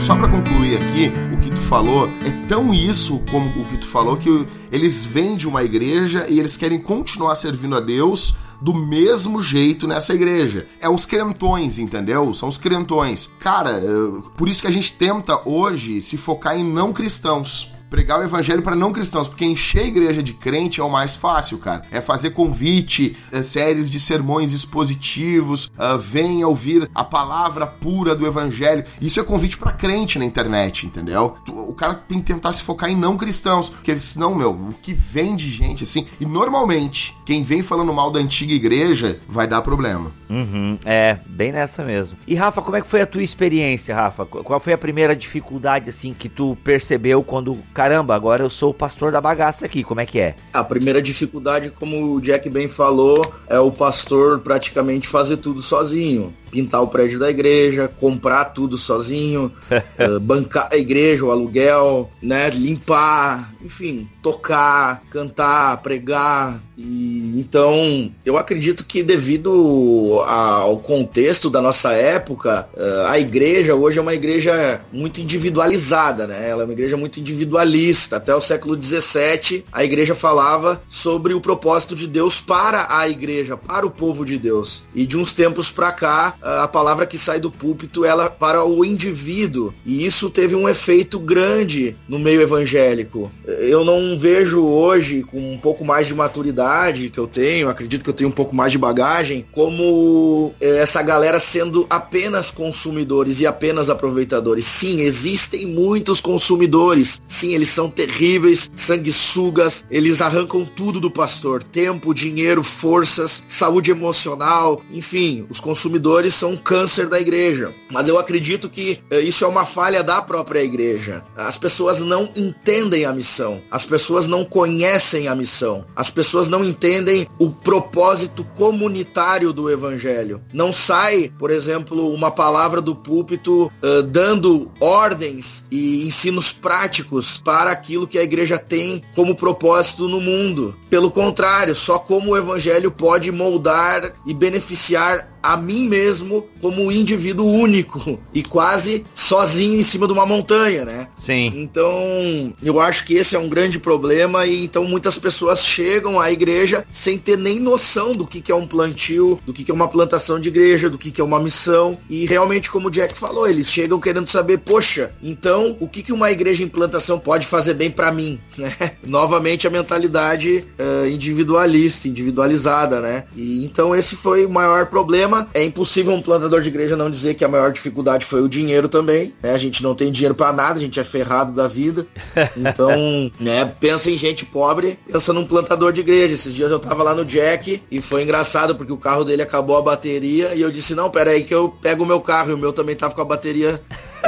Só pra concluir aqui, o que tu falou é tão isso como o que tu falou que eles vêm de uma igreja e eles querem continuar servindo a Deus do mesmo jeito nessa igreja. É os crentões, entendeu? São os crentões. Cara, eh, por isso que a gente tenta hoje se focar em não cristãos pregar o evangelho para não cristãos, porque encher a igreja de crente é o mais fácil, cara. É fazer convite, é, séries de sermões expositivos, ah, venha ouvir a palavra pura do evangelho. Isso é convite para crente na internet, entendeu? O cara tem que tentar se focar em não cristãos, porque senão, meu, o que vem de gente assim, e normalmente quem vem falando mal da antiga igreja vai dar problema. Uhum, é, bem nessa mesmo. E Rafa, como é que foi a tua experiência, Rafa? Qu- Qual foi a primeira dificuldade, assim, que tu percebeu quando, caramba, agora eu sou o pastor da bagaça aqui, como é que é? A primeira dificuldade, como o Jack bem falou, é o pastor praticamente fazer tudo sozinho. Pintar o prédio da igreja, comprar tudo sozinho, uh, bancar a igreja, o aluguel, né? Limpar, enfim, tocar, cantar, pregar. E então eu acredito que devido ao contexto da nossa época, uh, a igreja hoje é uma igreja muito individualizada, né? Ela é uma igreja muito individualista. Até o século XVII, a igreja falava sobre o propósito de Deus para a igreja, para o povo de Deus. E de uns tempos para cá, a palavra que sai do púlpito ela para o indivíduo. E isso teve um efeito grande no meio evangélico. Eu não vejo hoje, com um pouco mais de maturidade que eu tenho, acredito que eu tenho um pouco mais de bagagem, como eh, essa galera sendo apenas consumidores e apenas aproveitadores. Sim, existem muitos consumidores. Sim, eles são terríveis, sanguessugas, eles arrancam tudo do pastor: tempo, dinheiro, forças, saúde emocional, enfim, os consumidores são um câncer da igreja. Mas eu acredito que eh, isso é uma falha da própria igreja. As pessoas não entendem a missão, as pessoas não conhecem a missão, as pessoas não entendem o propósito comunitário do evangelho. Não sai, por exemplo, uma palavra do púlpito uh, dando ordens e ensinos práticos para aquilo que a igreja tem como propósito no mundo. Pelo contrário, só como o evangelho pode moldar e beneficiar a mim mesmo como um indivíduo único e quase sozinho em cima de uma montanha, né? Sim. Então, eu acho que esse é um grande problema e então muitas pessoas chegam à igreja sem ter nem noção do que, que é um plantio, do que, que é uma plantação de igreja, do que, que é uma missão. E realmente, como o Jack falou, eles chegam querendo saber, poxa, então o que, que uma igreja em plantação pode fazer bem para mim, né? Novamente a mentalidade uh, individualista, individualizada, né? E então esse foi o maior problema. É impossível um plantador de igreja não dizer que a maior dificuldade foi o dinheiro também. Né? A gente não tem dinheiro para nada, a gente é ferrado da vida. Então, né, pensa em gente pobre, pensa num plantador de igreja. Esses dias eu tava lá no Jack e foi engraçado porque o carro dele acabou a bateria e eu disse: "Não, pera aí que eu pego o meu carro, e o meu também tava com a bateria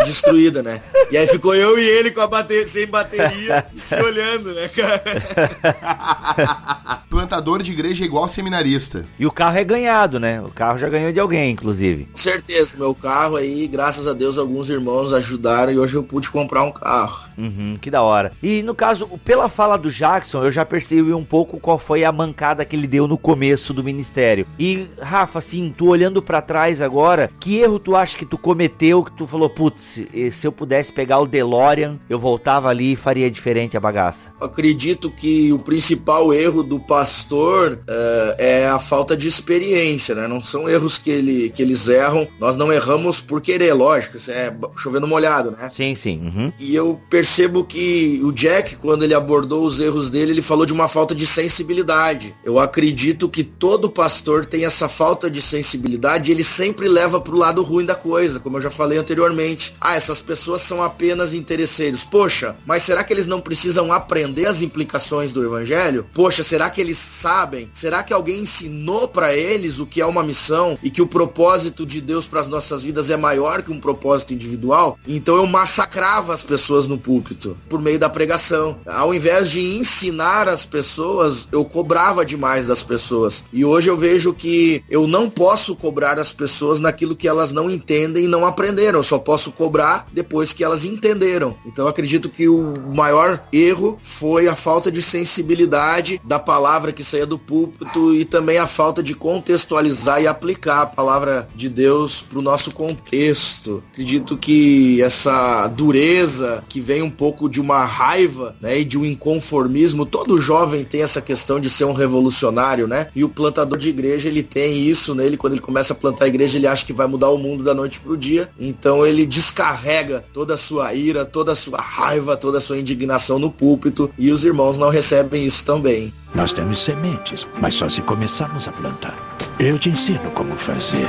destruída, né? E aí ficou eu e ele com a bateria sem bateria, se olhando, né, cara? Plantador de igreja é igual seminarista. E o carro é ganhado, né? O carro já ganhou de alguém, inclusive. Com certeza, meu carro aí, graças a Deus, alguns irmãos ajudaram e hoje eu pude comprar um carro. Uhum, que da hora. E no caso, pela fala do Jackson, eu já percebi um pouco qual foi a mancada que ele deu no começo do ministério. E, Rafa, assim, tu olhando para trás agora, que erro tu acha que tu cometeu que tu falou, putz, se, se eu pudesse pegar o DeLorean, eu voltava ali e faria diferente a bagaça? Acredito que o principal erro do pastor uh, é a falta de experiência, né? Não são erros que, ele, que eles erram, nós não erramos por querer, lógico, isso é chovendo molhado, né? Sim, sim. Uhum. E eu percebo que o Jack, quando ele abordou os erros dele, ele falou de uma falta de sensibilidade. Eu acredito que todo pastor tem essa falta de sensibilidade e ele sempre leva pro lado ruim da coisa, como eu já falei anteriormente ah, essas pessoas são apenas interesseiros. Poxa, mas será que eles não precisam aprender as implicações do evangelho? Poxa, será que eles sabem? Será que alguém ensinou para eles o que é uma missão e que o propósito de Deus para as nossas vidas é maior que um propósito individual? Então eu massacrava as pessoas no púlpito por meio da pregação. Ao invés de ensinar as pessoas, eu cobrava demais das pessoas. E hoje eu vejo que eu não posso cobrar as pessoas naquilo que elas não entendem e não aprenderam. Eu só posso cobrar cobrar depois que elas entenderam. Então acredito que o maior erro foi a falta de sensibilidade da palavra que saía do púlpito e também a falta de contextualizar e aplicar a palavra de Deus para o nosso contexto. Acredito que essa dureza que vem um pouco de uma raiva né, e de um inconformismo, todo jovem tem essa questão de ser um revolucionário, né? E o plantador de igreja ele tem isso nele quando ele começa a plantar a igreja ele acha que vai mudar o mundo da noite para o dia. Então ele descarrega descarrega toda a sua ira, toda a sua raiva, toda a sua indignação no púlpito e os irmãos não recebem isso também. Nós temos sementes, mas só se começarmos a plantar. Eu te ensino como fazer.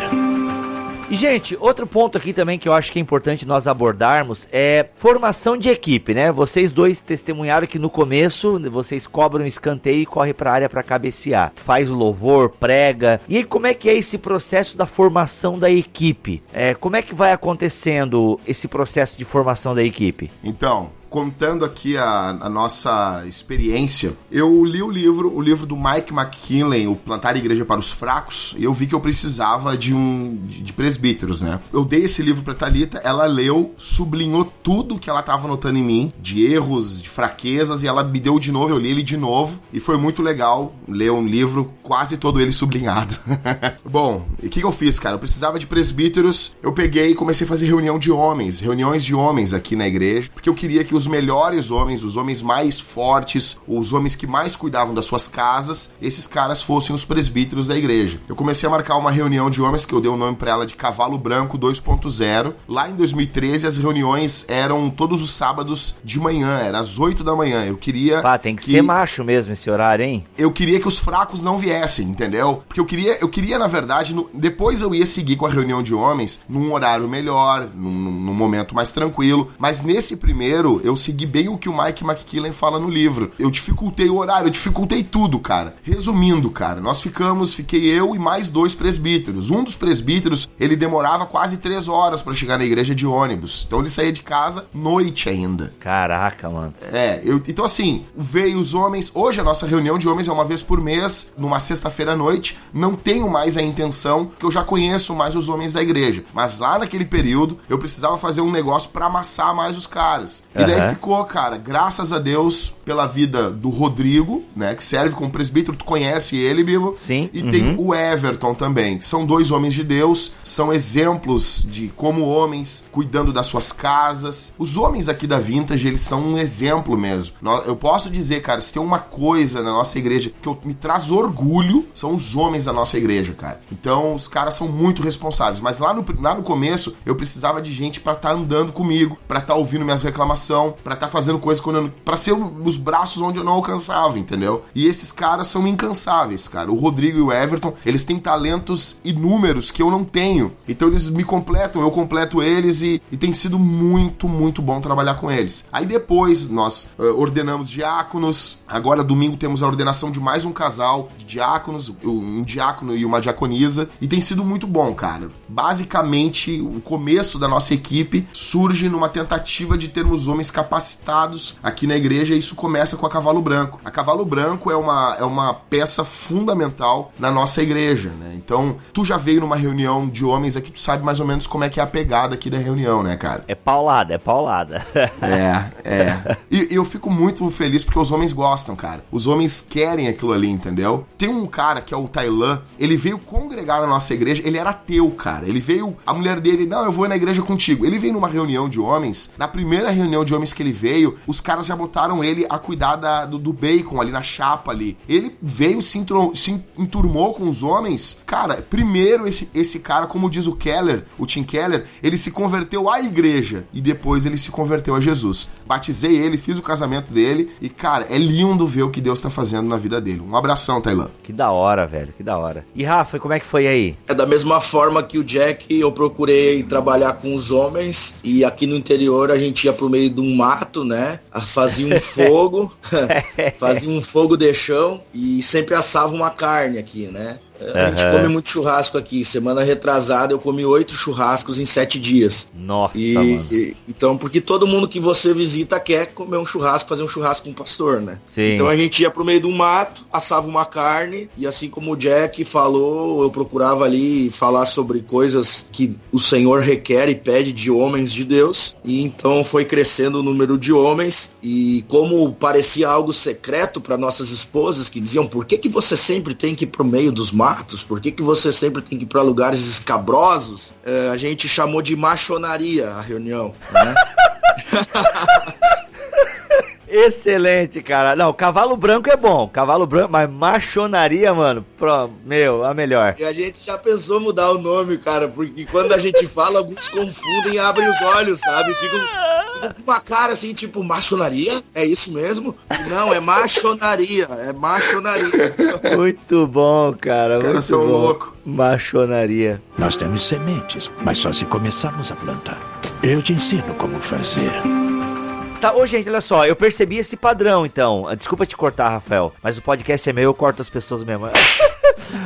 E, gente, outro ponto aqui também que eu acho que é importante nós abordarmos é formação de equipe, né? Vocês dois testemunharam que no começo vocês cobram escanteio e corre para a área para cabecear. Faz o louvor, prega. E aí, como é que é esse processo da formação da equipe? É, como é que vai acontecendo esse processo de formação da equipe? Então, contando aqui a, a, nossa experiência, eu li o livro, o livro do Mike McKinley, o Plantar Igreja para os Fracos, e eu vi que eu precisava de um de, de presbíteros, né? Eu dei esse livro para Talita, ela leu, sublinhou tudo que ela estava notando em mim, de erros, de fraquezas, e ela me deu de novo, eu li ele de novo, e foi muito legal ler um livro quase todo ele sublinhado. Bom, e o que, que eu fiz, cara? Eu precisava de presbíteros, eu peguei e comecei a fazer reunião de homens, reuniões de homens aqui na igreja, porque eu queria que os melhores homens, os homens mais fortes, os homens que mais cuidavam das suas casas, esses caras fossem os presbíteros da igreja. Eu comecei a marcar uma reunião de homens que eu dei o nome para ela de Cavalo Branco 2.0. Lá em 2013 as reuniões eram todos os sábados de manhã, era às 8 da manhã. Eu queria Pá, tem que, que ser macho mesmo esse horário, hein? Eu queria que os fracos não viessem, entendeu? Porque eu queria, eu queria na verdade, no... depois eu ia seguir com a reunião de homens num horário melhor, num, num momento mais tranquilo, mas nesse primeiro eu segui bem o que o Mike McKillen fala no livro. Eu dificultei o horário, eu dificultei tudo, cara. Resumindo, cara, nós ficamos, fiquei eu e mais dois presbíteros. Um dos presbíteros, ele demorava quase três horas para chegar na igreja de ônibus. Então ele saía de casa noite ainda. Caraca, mano. É, eu, então assim, veio os homens. Hoje a nossa reunião de homens é uma vez por mês, numa sexta-feira à noite. Não tenho mais a intenção, que eu já conheço mais os homens da igreja. Mas lá naquele período, eu precisava fazer um negócio para amassar mais os caras. E uhum. Daí ficou, cara, graças a Deus pela vida do Rodrigo, né, que serve como presbítero, tu conhece ele, Bibo? Sim. E uhum. tem o Everton também, que são dois homens de Deus, são exemplos de como homens cuidando das suas casas. Os homens aqui da Vintage, eles são um exemplo mesmo. Eu posso dizer, cara, se tem uma coisa na nossa igreja que eu, me traz orgulho, são os homens da nossa igreja, cara. Então, os caras são muito responsáveis. Mas lá no, lá no começo, eu precisava de gente para estar tá andando comigo, para estar tá ouvindo minhas reclamações, para estar tá fazendo coisas quando pra ser os braços onde eu não alcançava, entendeu? E esses caras são incansáveis, cara. O Rodrigo e o Everton, eles têm talentos inúmeros que eu não tenho. Então eles me completam, eu completo eles e, e tem sido muito, muito bom trabalhar com eles. Aí depois nós uh, ordenamos diáconos. Agora domingo temos a ordenação de mais um casal de diáconos, um diácono e uma diaconisa. E tem sido muito bom, cara. Basicamente, o começo da nossa equipe surge numa tentativa de termos homens capacitados aqui na igreja. E isso começa com a Cavalo Branco. A Cavalo Branco é uma, é uma peça fundamental na nossa igreja, né? Então, tu já veio numa reunião de homens aqui, tu sabe mais ou menos como é que é a pegada aqui da reunião, né, cara? É paulada, é paulada. é, é. E, e eu fico muito feliz porque os homens gostam, cara. Os homens querem aquilo ali, entendeu? Tem um cara que é o Tailan, ele veio congregar na nossa igreja, ele era ateu, cara. Ele veio, a mulher dele, não, eu vou na igreja contigo. Ele veio numa reunião de homens, na primeira reunião de homens que ele veio, os caras já botaram ele a cuidar da, do, do bacon ali na chapa ali. Ele veio, se, intro, se enturmou com os homens. Cara, primeiro esse, esse cara, como diz o Keller, o Tim Keller, ele se converteu à igreja e depois ele se converteu a Jesus. Batizei ele, fiz o casamento dele e, cara, é lindo ver o que Deus tá fazendo na vida dele. Um abração, Tailã. Que da hora, velho, que da hora. E Rafa, como é que foi aí? É da mesma forma que o Jack, eu procurei trabalhar com os homens e aqui no interior a gente ia pro meio de um mato, né? Fazia um fogo, fazia um fogo de chão e sempre assava uma carne aqui, né? A gente come muito churrasco aqui. Semana retrasada eu comi oito churrascos em sete dias. Nossa, e, e, então, porque todo mundo que você visita quer comer um churrasco, fazer um churrasco com um pastor, né? Sim. Então a gente ia pro meio do mato, assava uma carne, e assim como o Jack falou, eu procurava ali falar sobre coisas que o Senhor requer e pede de homens de Deus. E então foi crescendo o número de homens. E como parecia algo secreto para nossas esposas que diziam, por que, que você sempre tem que ir pro meio dos matos? Matos? Por que, que você sempre tem que ir para lugares escabrosos? É, a gente chamou de machonaria a reunião, né? Excelente, cara. Não, cavalo branco é bom. Cavalo branco, mas machonaria, mano, pro, meu, a melhor. E a gente já pensou mudar o nome, cara, porque quando a gente fala, alguns confundem e abrem os olhos, sabe? Ficam, ficam com uma cara assim, tipo, machonaria? É isso mesmo? Não, é machonaria. É machonaria. Muito bom, cara. Cara, muito bom. louco. Machonaria. Nós temos sementes, mas só se começarmos a plantar. Eu te ensino como fazer. Tá, ô gente, olha só, eu percebi esse padrão então. Desculpa te cortar, Rafael, mas o podcast é meu, eu corto as pessoas mesmo.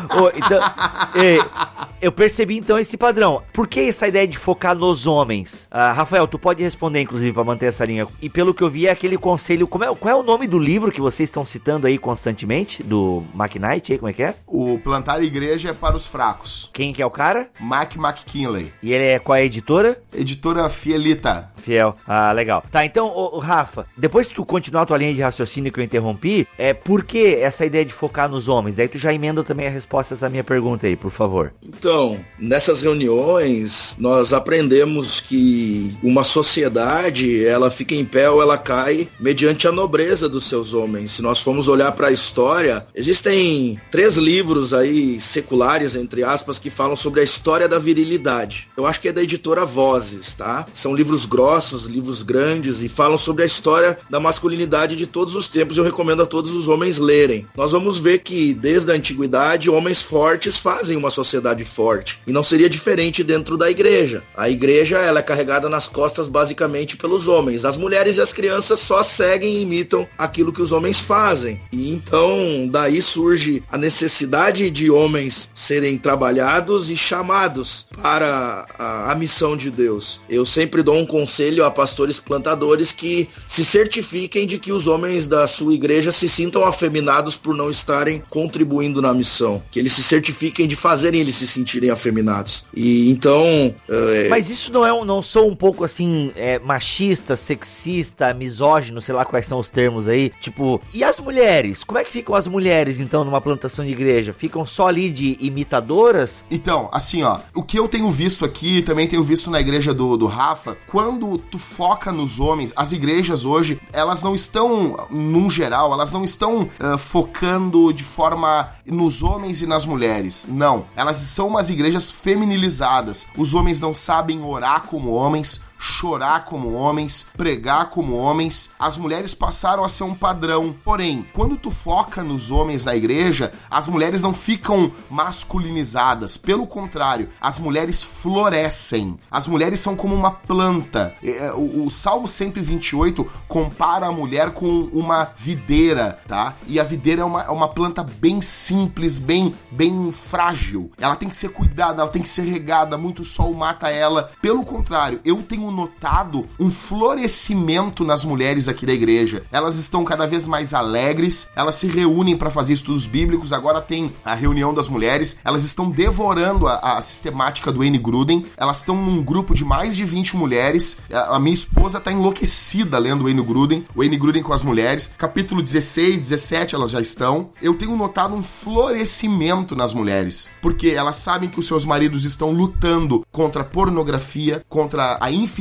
Ô, então, eu percebi então esse padrão. Por que essa ideia de focar nos homens? Ah, Rafael, tu pode responder, inclusive, pra manter essa linha. E pelo que eu vi, é aquele conselho. Como é, qual é o nome do livro que vocês estão citando aí constantemente? Do McKnight aí, como é que é? O plantar igreja é para os fracos. Quem que é o cara? Mac McKinley. E ele é qual é a editora? Editora Fielita. Fiel. Ah, legal. Tá, então, ô, ô, Rafa, depois que tu continuar a tua linha de raciocínio que eu interrompi, é por que essa ideia de focar nos homens? Daí tu já emenda também a resposta a essa minha pergunta aí, por favor. Então, nessas reuniões, nós aprendemos que uma sociedade, ela fica em pé ou ela cai mediante a nobreza dos seus homens. Se nós formos olhar para a história, existem três livros aí seculares, entre aspas, que falam sobre a história da virilidade. Eu acho que é da editora Vozes, tá? São livros grossos, livros grandes e falam sobre a história da masculinidade de todos os tempos. Eu recomendo a todos os homens lerem. Nós vamos ver que desde a antiguidade, homens fortes fazem uma sociedade forte. E não seria diferente dentro da igreja. A igreja, ela é carregada nas costas basicamente pelos homens. As mulheres e as crianças só seguem e imitam aquilo que os homens fazem. E então, daí surge a necessidade de homens serem trabalhados e chamados para a, a missão de Deus. Eu sempre dou um conselho a pastores plantadores que se certifiquem de que os homens da sua igreja se sintam afeminados por não estarem contribuindo na missão. Que eles se certifiquem de fazerem eles se sentirem afeminados. E então. é, Mas isso não é um, não sou um pouco assim, é, machista, sexista, misógino, sei lá quais são os termos aí. Tipo, e as mulheres? Como é que ficam as mulheres, então, numa plantação de igreja? Ficam só ali de imitadoras? Então, assim, ó, o que eu tenho visto aqui, também tenho visto na igreja do, do Rafa, quando tu foca nos homens, as igrejas hoje, elas não estão, num geral, elas não estão ah, focando de forma nos homens e nas mulheres. Não. Elas são umas igrejas feminilizadas. Os homens não sabem orar como homens, chorar como homens, pregar como homens. As mulheres passaram a ser um padrão. Porém, quando tu foca nos homens na igreja, as mulheres não ficam masculinizadas. Pelo contrário, as mulheres florescem. As mulheres são como uma planta. É, O, o Salmo 128 compara a mulher com uma videira, tá? E a videira é uma, é uma planta bem simples, bem, bem frágil. Ela tem que ser cuidada, ela tem que ser regada, muito sol mata ela. Pelo contrário, eu tenho notado um florescimento nas mulheres aqui da igreja. Elas estão cada vez mais alegres, elas se reúnem para fazer estudos bíblicos. Agora tem a reunião das mulheres, elas estão devorando a, a sistemática do N. Gruden. Elas estão num grupo de mais de 20 mulheres. A, a minha esposa tá enlouquecida lendo o N. Gruden, o N. Gruden com as mulheres. Capítulo 16, 17 elas já estão. Eu tenho notado um florescimento nas mulheres, porque elas sabem que os seus maridos estão lutando contra a pornografia, contra a infidelidade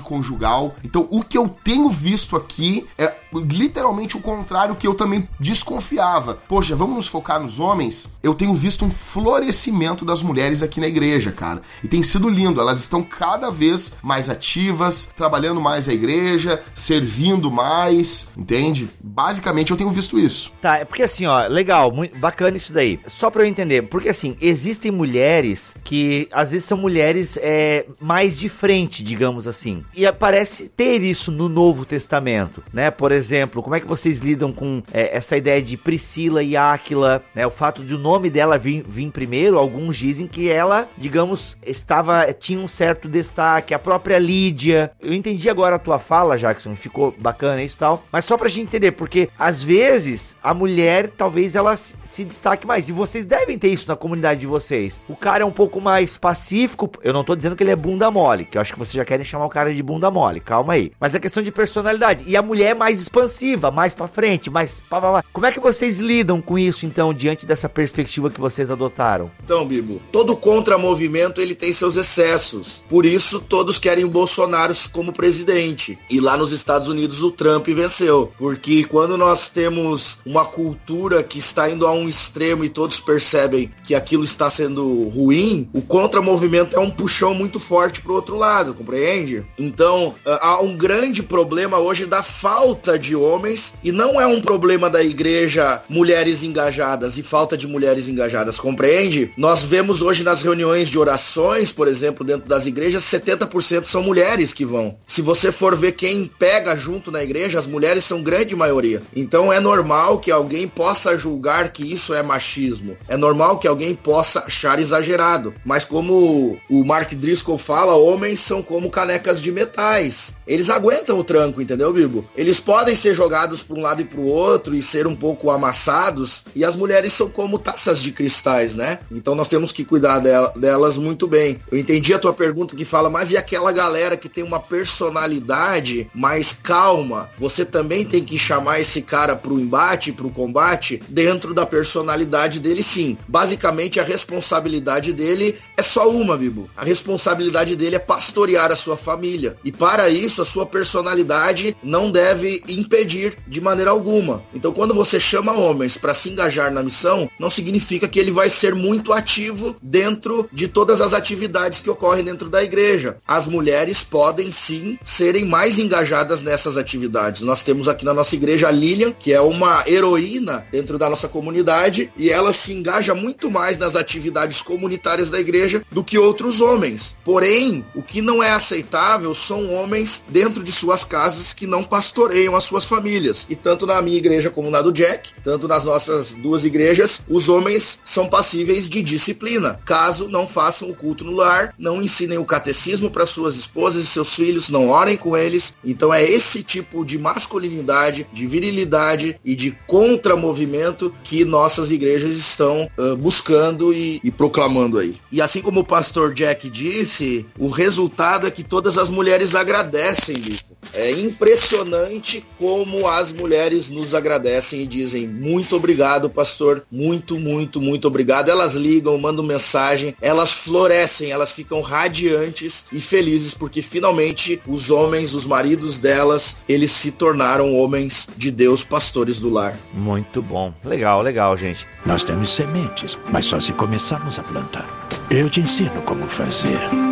conjugal. Então, o que eu tenho visto aqui é literalmente o contrário que eu também desconfiava. Poxa, vamos nos focar nos homens? Eu tenho visto um florescimento das mulheres aqui na igreja, cara. E tem sido lindo. Elas estão cada vez mais ativas, trabalhando mais a igreja, servindo mais, entende? Basicamente eu tenho visto isso. Tá, é porque assim, ó, legal, muito bacana isso daí. Só pra eu entender, porque assim, existem mulheres que às vezes são mulheres é, mais de frente, digamos assim. E parece ter isso no Novo Testamento, né? Por exemplo, como é que vocês lidam com é, essa ideia de Priscila e Áquila, né? O fato de o nome dela vir, vir primeiro, alguns dizem que ela, digamos, estava tinha um certo destaque, a própria Lídia. Eu entendi agora a tua fala, Jackson, ficou bacana isso e tal, mas só pra gente entender, porque às vezes a mulher talvez ela se destaque mais. E vocês devem ter isso na comunidade de vocês. O cara é um pouco mais pacífico. Eu não tô dizendo que ele é bunda mole, que eu acho que vocês já querem chamar o cara de bunda mole. Calma aí. Mas é questão de personalidade. E a mulher é mais expansiva, mais pra frente, mais pá, pá, pá. Como é que vocês lidam com isso, então, diante dessa perspectiva que vocês adotaram? Então, Bibo, todo contramovimento ele tem seus excessos. Por isso, todos querem o Bolsonaro como presidente. E lá nos Estados Unidos o Trump venceu. Porque quando nós temos uma cultura que está indo a um extremo e todos percebem que aquilo está sendo ruim, o contramovimento é um puxão muito forte pro outro lado, compreende? Compreende? Então, há um grande problema hoje da falta de homens e não é um problema da igreja mulheres engajadas e falta de mulheres engajadas, compreende? Nós vemos hoje nas reuniões de orações, por exemplo, dentro das igrejas, 70% são mulheres que vão. Se você for ver quem pega junto na igreja, as mulheres são grande maioria. Então é normal que alguém possa julgar que isso é machismo. É normal que alguém possa achar exagerado. Mas como o Mark Driscoll fala, homens são como canecas de metais. Eles aguentam o tranco, entendeu, Bibo? Eles podem ser jogados para um lado e para o outro e ser um pouco amassados. E as mulheres são como taças de cristais, né? Então nós temos que cuidar delas muito bem. Eu entendi a tua pergunta que fala, mas e aquela galera que tem uma personalidade mais calma? Você também tem que chamar esse cara pro embate, pro combate, dentro da personalidade dele, sim. Basicamente, a responsabilidade dele é só uma, Bibo. A responsabilidade dele é pastorear a sua família. E para isso, a sua personalidade não deve impedir de maneira alguma. Então, quando você chama homens para se engajar na missão, não significa que ele vai ser muito ativo dentro de todas as atividades que ocorrem dentro da igreja. As mulheres podem sim serem mais engajadas nessas atividades. Nós temos aqui na nossa igreja a Lilian, que é uma heroína dentro da nossa comunidade, e ela se engaja muito mais nas atividades comunitárias da igreja do que outros homens. Porém, o que não é aceitável são homens dentro de suas casas que não pastoreiam as suas famílias. E tanto na minha igreja como na do Jack, tanto nas nossas duas igrejas, os homens são passíveis de disciplina, caso não façam o culto no lar, não ensinem o catecismo para suas esposas e seus filhos, não orem com eles. Então é esse tipo de masculinidade, de virilidade e de contramovimento que nossas igrejas estão uh, buscando e, e proclamando aí. E assim como o pastor Jack disse, o resultado é que todas as mulheres agradecem, Bico. É impressionante como as mulheres nos agradecem e dizem muito obrigado, pastor, muito, muito, muito obrigado. Elas ligam, mandam mensagem, elas florescem, elas ficam radiantes e felizes porque finalmente os homens, os maridos delas, eles se tornaram homens de Deus, pastores do lar. Muito bom. Legal, legal, gente. Nós temos sementes, mas só se começarmos a plantar. Eu te ensino como fazer.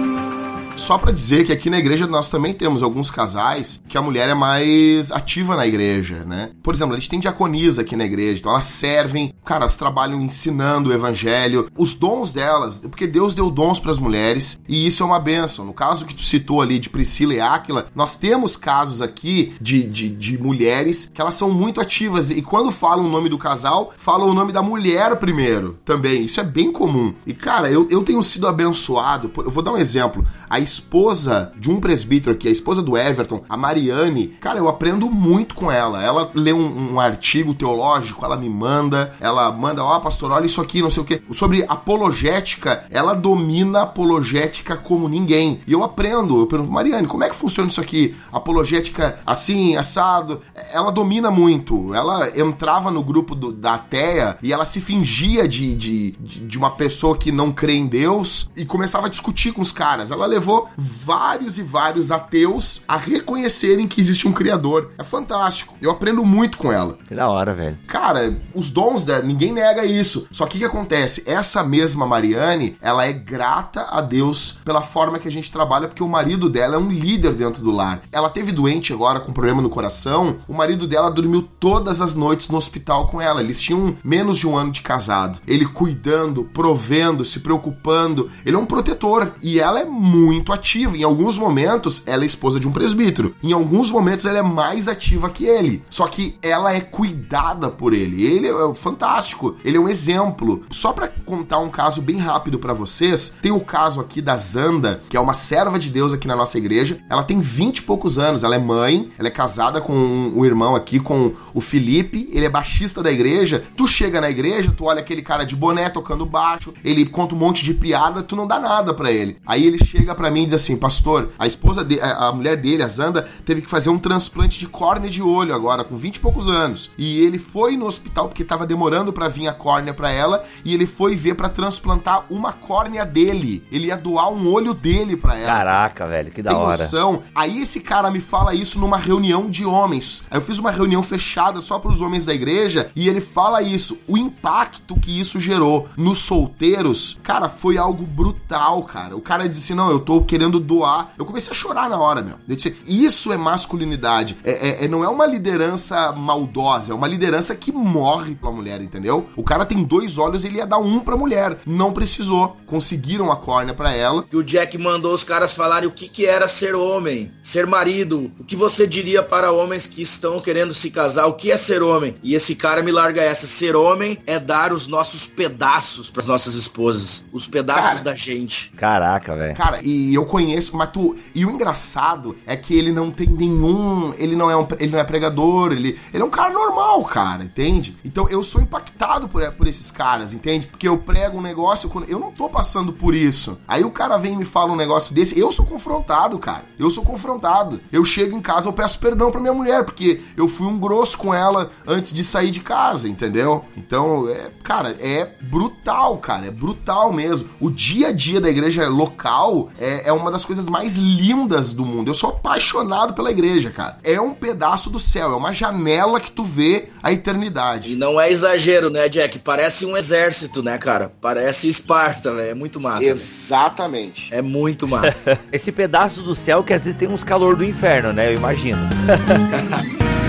Só para dizer que aqui na igreja nós também temos alguns casais que a mulher é mais ativa na igreja, né? Por exemplo, a gente tem diaconisa aqui na igreja, então elas servem, cara, elas trabalham ensinando o evangelho, os dons delas, porque Deus deu dons para as mulheres e isso é uma benção. No caso que tu citou ali de Priscila e Áquila, nós temos casos aqui de, de, de mulheres que elas são muito ativas e quando falam o nome do casal, falam o nome da mulher primeiro também. Isso é bem comum. E cara, eu, eu tenho sido abençoado. Por, eu vou dar um exemplo. A esposa de um presbítero aqui, a esposa do Everton, a Mariane, cara, eu aprendo muito com ela. Ela lê um, um artigo teológico, ela me manda, ela manda, ó, oh, pastor, olha isso aqui, não sei o que. Sobre apologética, ela domina apologética como ninguém. E eu aprendo, eu pergunto, Mariane, como é que funciona isso aqui? Apologética assim, assado. Ela domina muito. Ela entrava no grupo do, da ateia e ela se fingia de, de, de uma pessoa que não crê em Deus e começava a discutir com os caras. Ela levou vários e vários ateus a reconhecerem que existe um criador. É fantástico. Eu aprendo muito com ela. Que da hora, velho. Cara, os dons dela, ninguém nega isso. Só que o que acontece? Essa mesma Mariane, ela é grata a Deus pela forma que a gente trabalha, porque o marido dela é um líder dentro do lar. Ela teve doente agora com problema no coração. O marido dela dormiu todas as noites no hospital com ela. Eles tinham menos de um ano de casado. Ele cuidando, provendo, se preocupando. Ele é um protetor. E ela é muito muito ativa. Em alguns momentos, ela é esposa de um presbítero. Em alguns momentos, ela é mais ativa que ele. Só que ela é cuidada por ele. Ele é fantástico. Ele é um exemplo. Só para contar um caso bem rápido para vocês, tem o caso aqui da Zanda, que é uma serva de Deus aqui na nossa igreja. Ela tem 20 e poucos anos. Ela é mãe, ela é casada com o irmão aqui, com o Felipe. Ele é baixista da igreja. Tu chega na igreja, tu olha aquele cara de boné tocando baixo, ele conta um monte de piada, tu não dá nada para ele. Aí ele chega para mim e diz assim: Pastor, a esposa de, a, a, mulher dele, a Zanda, teve que fazer um transplante de córnea de olho agora, com 20 e poucos anos. E ele foi no hospital porque tava demorando para vir a córnea para ela, e ele foi ver para transplantar uma córnea dele. Ele ia doar um olho dele para ela. Caraca, velho, que da Tem hora. Noção? Aí esse cara me fala isso numa reunião de homens. Aí eu fiz uma reunião fechada só para os homens da igreja e ele fala isso. O impacto que isso gerou nos solteiros, cara, foi algo brutal, cara. O cara disse: "Não, eu tô querendo doar. Eu comecei a chorar na hora, meu. Eu disse, isso é masculinidade. É, é, é, não é uma liderança maldosa, é uma liderança que morre pela mulher, entendeu? O cara tem dois olhos, ele ia dar um pra mulher. Não precisou. Conseguiram a córnea para ela. Que o Jack mandou os caras falarem o que, que era ser homem, ser marido. O que você diria para homens que estão querendo se casar? O que é ser homem? E esse cara me larga essa. Ser homem é dar os nossos pedaços para as nossas esposas. Os pedaços cara, da gente. Caraca, velho. Cara, e eu conheço, mas tu. E o engraçado é que ele não tem nenhum. Ele não é um, ele não é pregador, ele, ele é um cara normal, cara, entende? Então eu sou impactado por, por esses caras, entende? Porque eu prego um negócio, eu não tô passando por isso. Aí o cara vem e me fala um negócio desse, eu sou confrontado, cara. Eu sou confrontado. Eu chego em casa, eu peço perdão pra minha mulher, porque eu fui um grosso com ela antes de sair de casa, entendeu? Então, é, cara, é brutal, cara. É brutal mesmo. O dia a dia da igreja local é, é uma das coisas mais lindas do mundo. Eu sou apaixonado pela igreja, cara. É um pedaço do céu, é uma janela que tu vê a eternidade. E não é exagero, né, Jack? Parece um exército, né, cara? Parece Esparta, né? É muito massa. Exatamente. É muito massa. Esse pedaço do céu que às vezes tem uns calor do inferno, né? Eu imagino.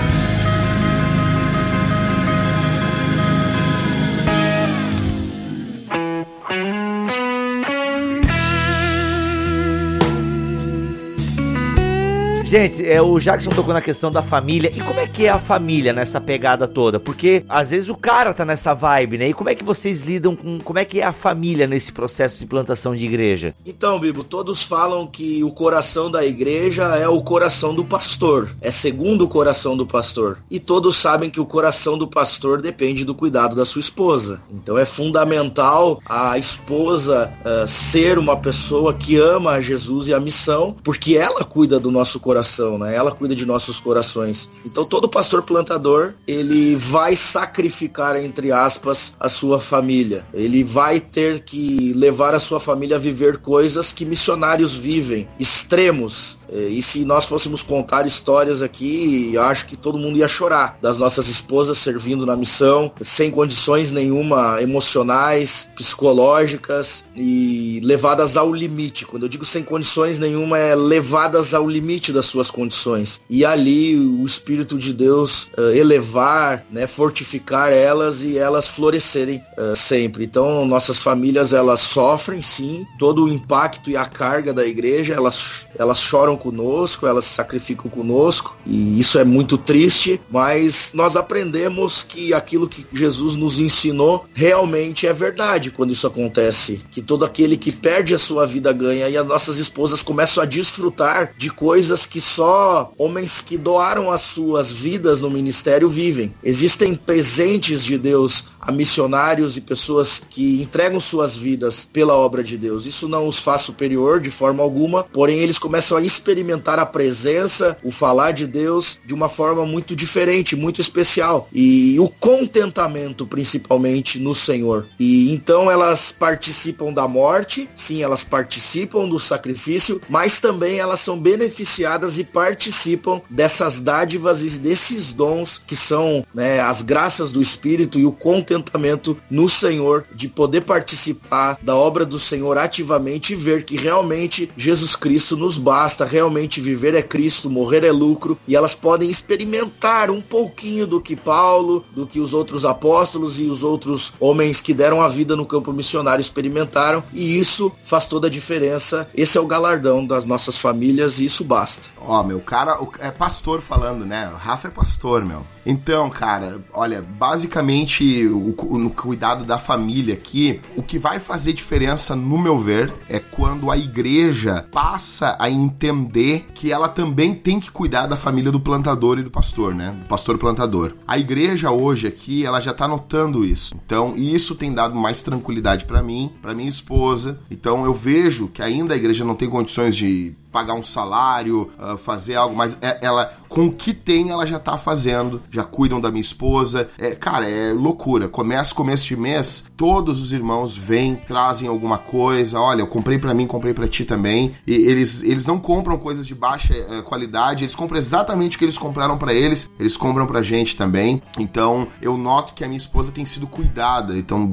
Gente, é, o Jackson tocou na questão da família. E como é que é a família nessa pegada toda? Porque às vezes o cara tá nessa vibe, né? E como é que vocês lidam com. Como é que é a família nesse processo de plantação de igreja? Então, Bibo, todos falam que o coração da igreja é o coração do pastor. É segundo o coração do pastor. E todos sabem que o coração do pastor depende do cuidado da sua esposa. Então é fundamental a esposa uh, ser uma pessoa que ama a Jesus e a missão, porque ela cuida do nosso coração coração, né? Ela cuida de nossos corações. Então todo pastor plantador, ele vai sacrificar entre aspas a sua família. Ele vai ter que levar a sua família a viver coisas que missionários vivem, extremos. E se nós fôssemos contar histórias aqui, acho que todo mundo ia chorar das nossas esposas servindo na missão, sem condições nenhuma emocionais, psicológicas e levadas ao limite. Quando eu digo sem condições nenhuma, é levadas ao limite das suas condições. E ali o Espírito de Deus uh, elevar, né, fortificar elas e elas florescerem uh, sempre. Então nossas famílias elas sofrem sim todo o impacto e a carga da igreja, elas, elas choram conosco, elas sacrificam conosco e isso é muito triste, mas nós aprendemos que aquilo que Jesus nos ensinou realmente é verdade quando isso acontece, que todo aquele que perde a sua vida ganha e as nossas esposas começam a desfrutar de coisas que que só homens que doaram as suas vidas no ministério vivem. Existem presentes de Deus a missionários e pessoas que entregam suas vidas pela obra de Deus. Isso não os faz superior de forma alguma, porém eles começam a experimentar a presença, o falar de Deus de uma forma muito diferente, muito especial. E o contentamento, principalmente, no Senhor. E então elas participam da morte, sim, elas participam do sacrifício, mas também elas são beneficiadas e participam dessas dádivas e desses dons que são né, as graças do Espírito e o contentamento no Senhor de poder participar da obra do Senhor ativamente e ver que realmente Jesus Cristo nos basta, realmente viver é Cristo, morrer é lucro e elas podem experimentar um pouquinho do que Paulo, do que os outros apóstolos e os outros homens que deram a vida no campo missionário experimentaram e isso faz toda a diferença. Esse é o galardão das nossas famílias e isso basta. Ó, meu, cara é pastor falando, né? O Rafa é pastor, meu. Então, cara, olha, basicamente o, no cuidado da família aqui, o que vai fazer diferença, no meu ver, é quando a igreja passa a entender que ela também tem que cuidar da família do plantador e do pastor, né? Do pastor plantador. A igreja hoje aqui, ela já tá notando isso. Então, isso tem dado mais tranquilidade para mim, para minha esposa. Então, eu vejo que ainda a igreja não tem condições de pagar um salário, uh, fazer algo, mas é, ela, com o que tem, ela já tá fazendo, já cuidam da minha esposa. É, cara, é loucura. Começa começo de mês, todos os irmãos vêm, trazem alguma coisa. Olha, eu comprei para mim, comprei para ti também. E eles, eles não compram coisas de baixa uh, qualidade, eles compram exatamente o que eles compraram para eles, eles compram pra gente também. Então, eu noto que a minha esposa tem sido cuidada. Então,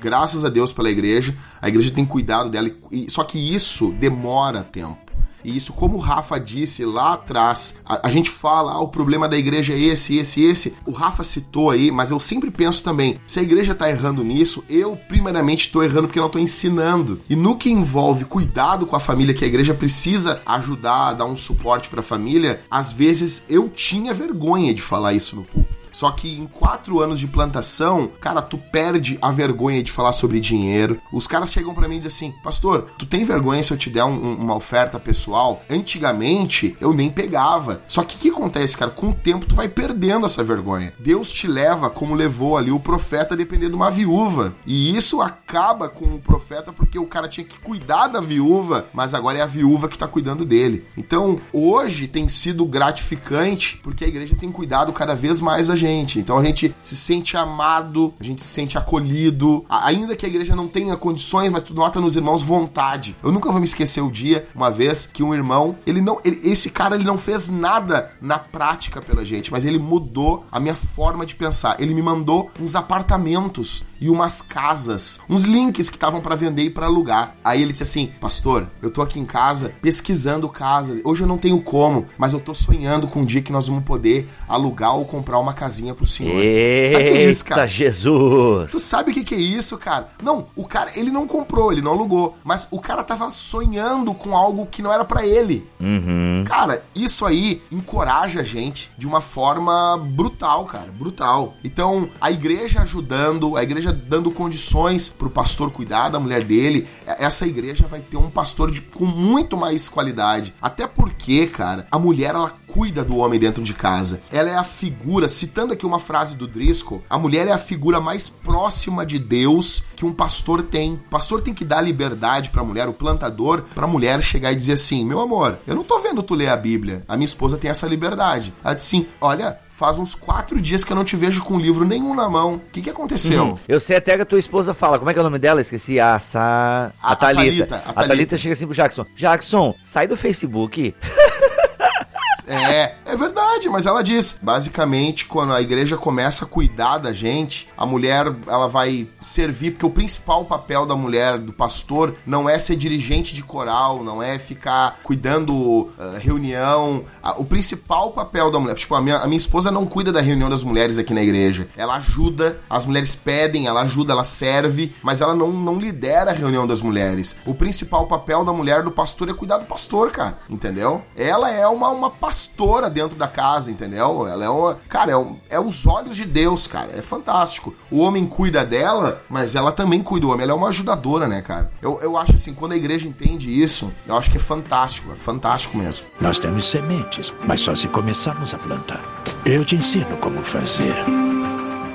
graças a Deus pela igreja, a igreja tem cuidado dela. E, só que isso demora tempo. E isso, como o Rafa disse lá atrás, a, a, gente fala, ah, o problema da igreja é esse, esse, esse. O Rafa citou aí, mas eu sempre penso também, se a igreja tá errando nisso, eu primeiramente tô errando porque não tô ensinando. E no que envolve cuidado com a família, que a igreja precisa ajudar, dar um suporte para a família, às vezes eu tinha vergonha de falar isso no público. Só que em quatro anos de plantação, cara, tu perde a vergonha de falar sobre dinheiro. Os caras chegam para mim e dizem assim: Pastor, tu tem vergonha se eu te der um, uma oferta pessoal? Antigamente eu nem pegava. Só que o que acontece, cara? Com o tempo tu vai perdendo essa vergonha. Deus te leva como levou ali o profeta dependendo de uma viúva. E isso acaba com o profeta porque o cara tinha que cuidar da viúva, mas agora é a viúva que tá cuidando dele. Então, hoje tem sido gratificante porque a igreja tem cuidado cada vez mais da gente gente. Então a gente se sente amado, a gente se sente acolhido, ainda que a igreja não tenha condições, mas tu nota nos irmãos vontade. Eu nunca vou me esquecer o dia, uma vez, que um irmão, ele não, ele, esse cara, ele não fez nada na prática pela gente, mas ele mudou a minha forma de pensar. Ele me mandou uns apartamentos e umas casas, uns links que estavam para vender e para alugar. Aí ele disse assim: "Pastor, eu tô aqui em casa pesquisando casas. Hoje eu não tenho como, mas eu tô sonhando com um dia que nós vamos poder alugar ou comprar uma casinha pro senhor. Eita, sabe o que é isso, cara? Jesus! Tu sabe o que, que é isso, cara? Não, o cara, ele não comprou, ele não alugou, mas o cara tava sonhando com algo que não era para ele. Uhum. Cara, isso aí encoraja a gente de uma forma brutal, cara, brutal. Então, a igreja ajudando, a igreja dando condições pro pastor cuidar da mulher dele, essa igreja vai ter um pastor de, com muito mais qualidade. Até porque, cara, a mulher, ela cuida do homem dentro de casa. Ela é a figura, citando aqui uma frase do Driscoll, a mulher é a figura mais próxima de Deus que um pastor tem. O pastor tem que dar liberdade para a mulher, o plantador, para a mulher chegar e dizer assim: "Meu amor, eu não tô vendo tu ler a Bíblia. A minha esposa tem essa liberdade." Ela disse assim: "Olha, faz uns quatro dias que eu não te vejo com livro nenhum na mão. O que, que aconteceu? Hum, eu sei até que a tua esposa fala. Como é que é o nome dela? Esqueci. A, Sa... a, a, Thalita. A, Thalita. a Thalita chega assim pro Jackson. Jackson, sai do Facebook. É, é verdade, mas ela diz, basicamente, quando a igreja começa a cuidar da gente, a mulher, ela vai servir, porque o principal papel da mulher, do pastor, não é ser dirigente de coral, não é ficar cuidando uh, reunião. o principal papel da mulher, tipo, a minha, a minha esposa não cuida da reunião das mulheres aqui na igreja. Ela ajuda, as mulheres pedem, ela ajuda, ela serve, mas ela não, não lidera a reunião das mulheres. O principal papel da mulher, do pastor, é cuidar do pastor, cara, entendeu? Ela é uma, uma pastora dentro da casa, entendeu? Ela é uma. Cara, é, um, é os olhos de Deus, cara. É fantástico. O homem cuida dela, mas ela também cuida do homem. Ela é uma ajudadora, né, cara? Eu, eu acho assim, quando a igreja entende isso, eu acho que é fantástico. É fantástico mesmo. Nós temos sementes, mas só se começarmos a plantar. Eu te ensino como fazer.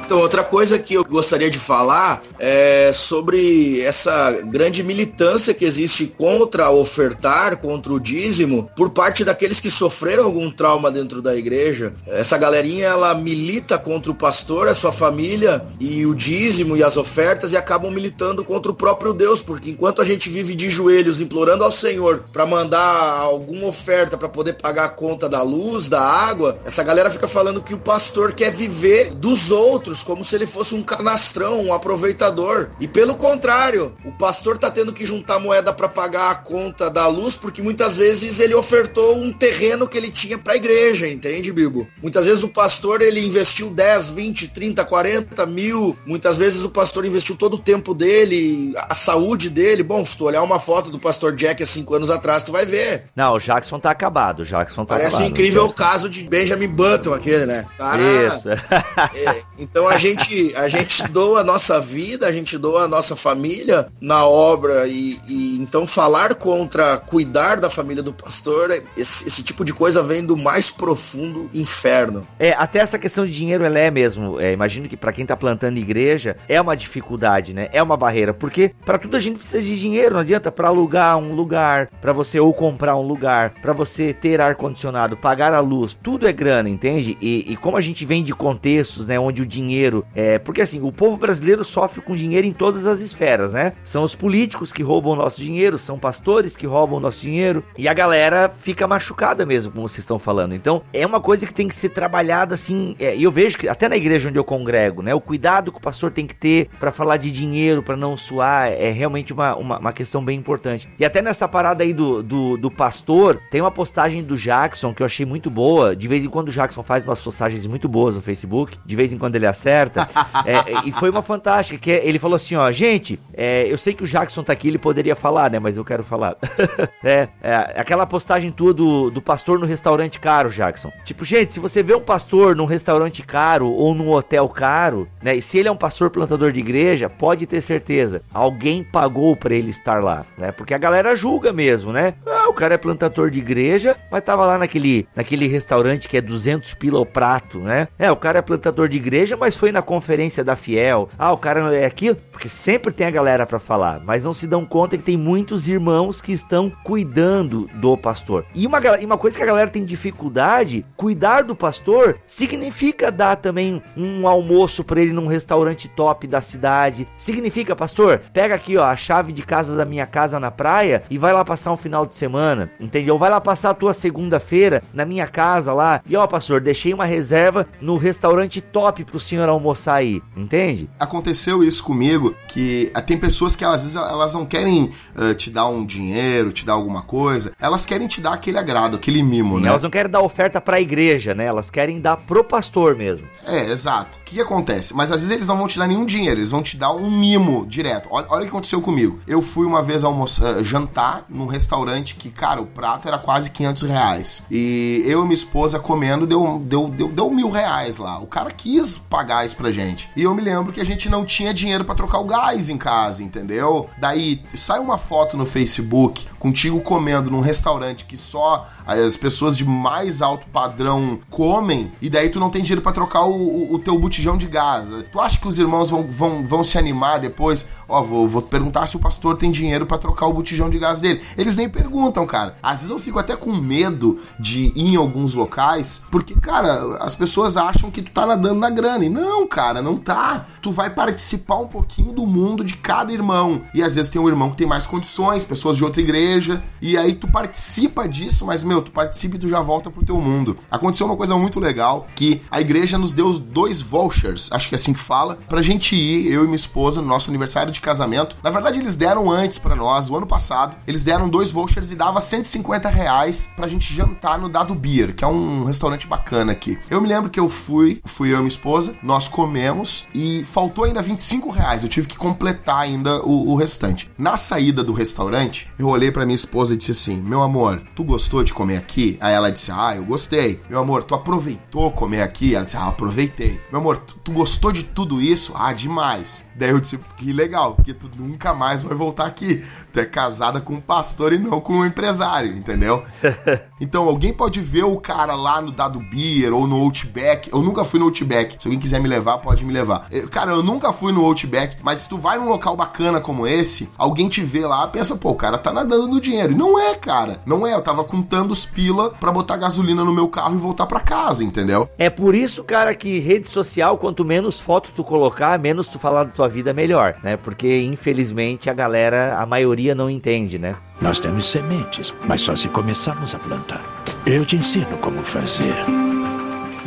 Então, outra coisa que eu gostaria de falar é sobre essa grande militância que existe contra ofertar, contra o dízimo, por parte daqueles que sofreram algum trauma dentro da igreja. Essa galerinha, ela milita contra o pastor, a sua família e o dízimo e as ofertas e acabam militando contra o próprio Deus, porque enquanto a gente vive de joelhos implorando ao Senhor para mandar alguma oferta para poder pagar a conta da luz, da água, essa galera fica falando que o pastor quer viver dos outros como se ele fosse um canastrão, um aproveitador. E pelo contrário, o pastor tá tendo que juntar moeda para pagar a conta da luz, porque muitas vezes ele ofertou um terreno que ele tinha para a igreja, entende, Bibo? Muitas vezes o pastor ele investiu 10, 20, 30, 40 mil. Muitas vezes o pastor investiu todo o tempo dele, a saúde dele. Bom, se tu olhar uma foto do pastor Jack há cinco anos atrás, tu vai ver. Não, o Jackson tá acabado. O Jackson tá Parece acabado. incrível o caso de Benjamin Button, aquele, né? Cara, Isso. é, então, a gente, a gente doa a nossa vida, a gente doa a nossa família na obra e, e então falar contra cuidar da família do pastor, esse, esse, tipo de coisa vem do mais profundo inferno. É, até essa questão de dinheiro ela é mesmo. É, imagino que para quem tá plantando igreja é uma dificuldade, né? É uma barreira, porque para tudo a gente precisa de dinheiro, não adianta para alugar um lugar, para você ou comprar um lugar, para você ter ar condicionado, pagar a luz, tudo é grana, entende? E, e como a gente vem de contextos, né, onde o dinheiro é, porque assim, o povo brasileiro sofre com dinheiro em todas as esferas, né? São os políticos que roubam nosso dinheiro, são pastores que roubam nosso dinheiro e a galera fica machucada mesmo, como vocês estão falando. Então, é uma coisa que tem que ser trabalhada assim, é, e eu vejo que até na igreja onde eu congrego, né, o cuidado que o pastor tem que ter para falar de dinheiro, para não suar, é realmente uma, uma, uma, questão bem importante. E até nessa parada aí do, do, do pastor, tem uma postagem do Jackson que eu achei muito boa. De vez em quando o Jackson faz umas postagens muito boas no Facebook, de vez em quando ele acerta. é, e foi uma fantástica, que é, ele falou assim, ó, gente, é, eu sei que o Jackson tá aqui, ele poderia falar, né, mas eu quero falar. é, é, aquela postagem tua do, do pastor no restaurante caro, Jackson. Tipo, gente, se você vê um pastor num restaurante caro ou num hotel caro, né, e se ele é um pastor plantador de igreja, pode ter certeza, alguém pagou para ele estar lá, né, porque a galera julga mesmo, né, ah, o cara é plantador de igreja, mas tava lá naquele, naquele restaurante que é 200 pila o prato, né, é, o cara é plantador de igreja, mas foi na conferência da Fiel, ah, o cara é aquilo, porque sempre tem a galera para falar, mas não se dão conta que tem muitos irmãos que estão cuidando do pastor. E uma, e uma coisa que a galera tem dificuldade, cuidar do pastor significa dar também um almoço para ele num restaurante top da cidade. Significa, pastor, pega aqui ó a chave de casa da minha casa na praia e vai lá passar um final de semana, entendeu? Vai lá passar a tua segunda-feira na minha casa lá. E ó, pastor, deixei uma reserva no restaurante top pro senhor almoçar aí, entende? Aconteceu isso comigo que uh, tem pessoas que às vezes elas não querem uh, te dar um dinheiro, te dar alguma coisa, elas querem te dar aquele agrado, aquele mimo, Sim, né? Elas não querem dar oferta para a igreja, né? Elas querem dar pro pastor mesmo. É, exato. O que, que, acontece? Mas às vezes eles não vão te dar nenhum dinheiro, eles vão te dar um mimo direto. Olha, olha o que aconteceu comigo. Eu fui uma vez almoçar, uh, jantar num restaurante que, cara, o prato era quase 500 reais. E eu e minha esposa comendo deu, deu, deu, deu mil reais lá. O cara quis pagar isso pra gente. E eu me lembro que a gente não tinha dinheiro para trocar o gás em casa, entendeu? Daí sai uma foto no Facebook contigo comendo num restaurante que só as pessoas de mais alto padrão comem, e daí tu não tem dinheiro para trocar o, o, o, teu botijão de gás. Tu acha que os irmãos vão, vão, vão se animar depois? Ó, vou, vou perguntar se o pastor tem dinheiro para trocar o botijão de gás dele. Eles nem perguntam, cara. Às vezes eu fico até com medo de ir em alguns locais, porque, cara, as pessoas acham que tu tá nadando na grana. E não, cara, não tá. Tu vai participar um pouquinho do mundo de cada irmão. E às vezes tem um irmão que tem mais condições, pessoas de outra igreja, e aí tu participa disso, mas, meu, tu participa e tu já volta pro teu mundo. Aconteceu uma coisa muito legal, que a igreja nos deu dois vouchers, acho que é assim que fala, pra gente ir, eu e minha esposa, no nosso aniversário de casamento. Na verdade, eles deram antes para nós, o ano passado, eles deram dois vouchers e dava 150 reais pra gente jantar no Dado Beer, que é um restaurante bacana aqui. Eu me lembro que eu fui, fui eu e minha esposa, nós comemos e faltou ainda 25 reais. Eu tive que completar ainda o, o restante. Na saída do restaurante, eu olhei para minha esposa e disse assim: Meu amor, tu gostou de comer aqui? Aí ela disse: Ah, eu gostei. Meu amor, tu aproveitou comer aqui? Ela disse: Ah, aproveitei. Meu amor, tu, tu gostou de tudo isso? Ah, demais. Daí eu disse, que legal, porque tu nunca mais vai voltar aqui. Tu é casada com um pastor e não com um empresário, entendeu? então alguém pode ver o cara lá no Dado Beer ou no Outback. Eu nunca fui no Outback. Se alguém quiser me levar, pode me levar. Eu, cara, eu nunca fui no Outback, mas se tu vai num local bacana como esse, alguém te vê lá, pensa, pô, o cara tá nadando no dinheiro. E não é, cara. Não é. Eu tava contando os pila pra botar gasolina no meu carro e voltar pra casa, entendeu? É por isso, cara, que rede social, quanto menos foto tu colocar, menos tu falar da tua vida melhor, né? Porque infelizmente a galera, a maioria não entende, né? Nós temos sementes, mas só se começarmos a plantar. Eu te ensino como fazer.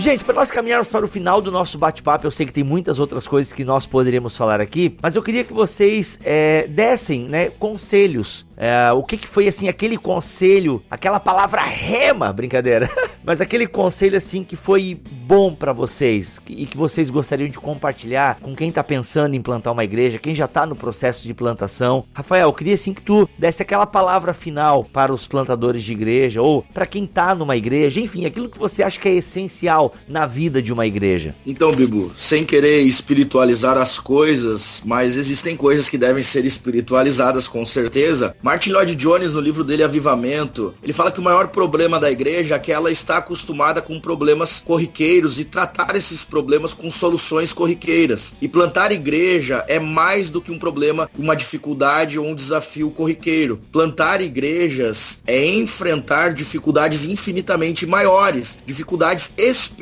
Gente, para nós caminharmos para o final do nosso bate-papo, eu sei que tem muitas outras coisas que nós poderíamos falar aqui, mas eu queria que vocês é, dessem né, conselhos é, o que, que foi assim aquele conselho, aquela palavra rema, brincadeira, mas aquele conselho assim que foi bom para vocês e que vocês gostariam de compartilhar com quem tá pensando em plantar uma igreja, quem já tá no processo de plantação? Rafael, eu queria assim que tu desse aquela palavra final para os plantadores de igreja ou para quem tá numa igreja, enfim, aquilo que você acha que é essencial na vida de uma igreja. Então, Bibu, sem querer espiritualizar as coisas, mas existem coisas que devem ser espiritualizadas com certeza. Martin Lloyd Jones, no livro dele Avivamento, ele fala que o maior problema da igreja é que ela está acostumada com problemas corriqueiros e tratar esses problemas com soluções corriqueiras. E plantar igreja é mais do que um problema, uma dificuldade ou um desafio corriqueiro. Plantar igrejas é enfrentar dificuldades infinitamente maiores, dificuldades espirituais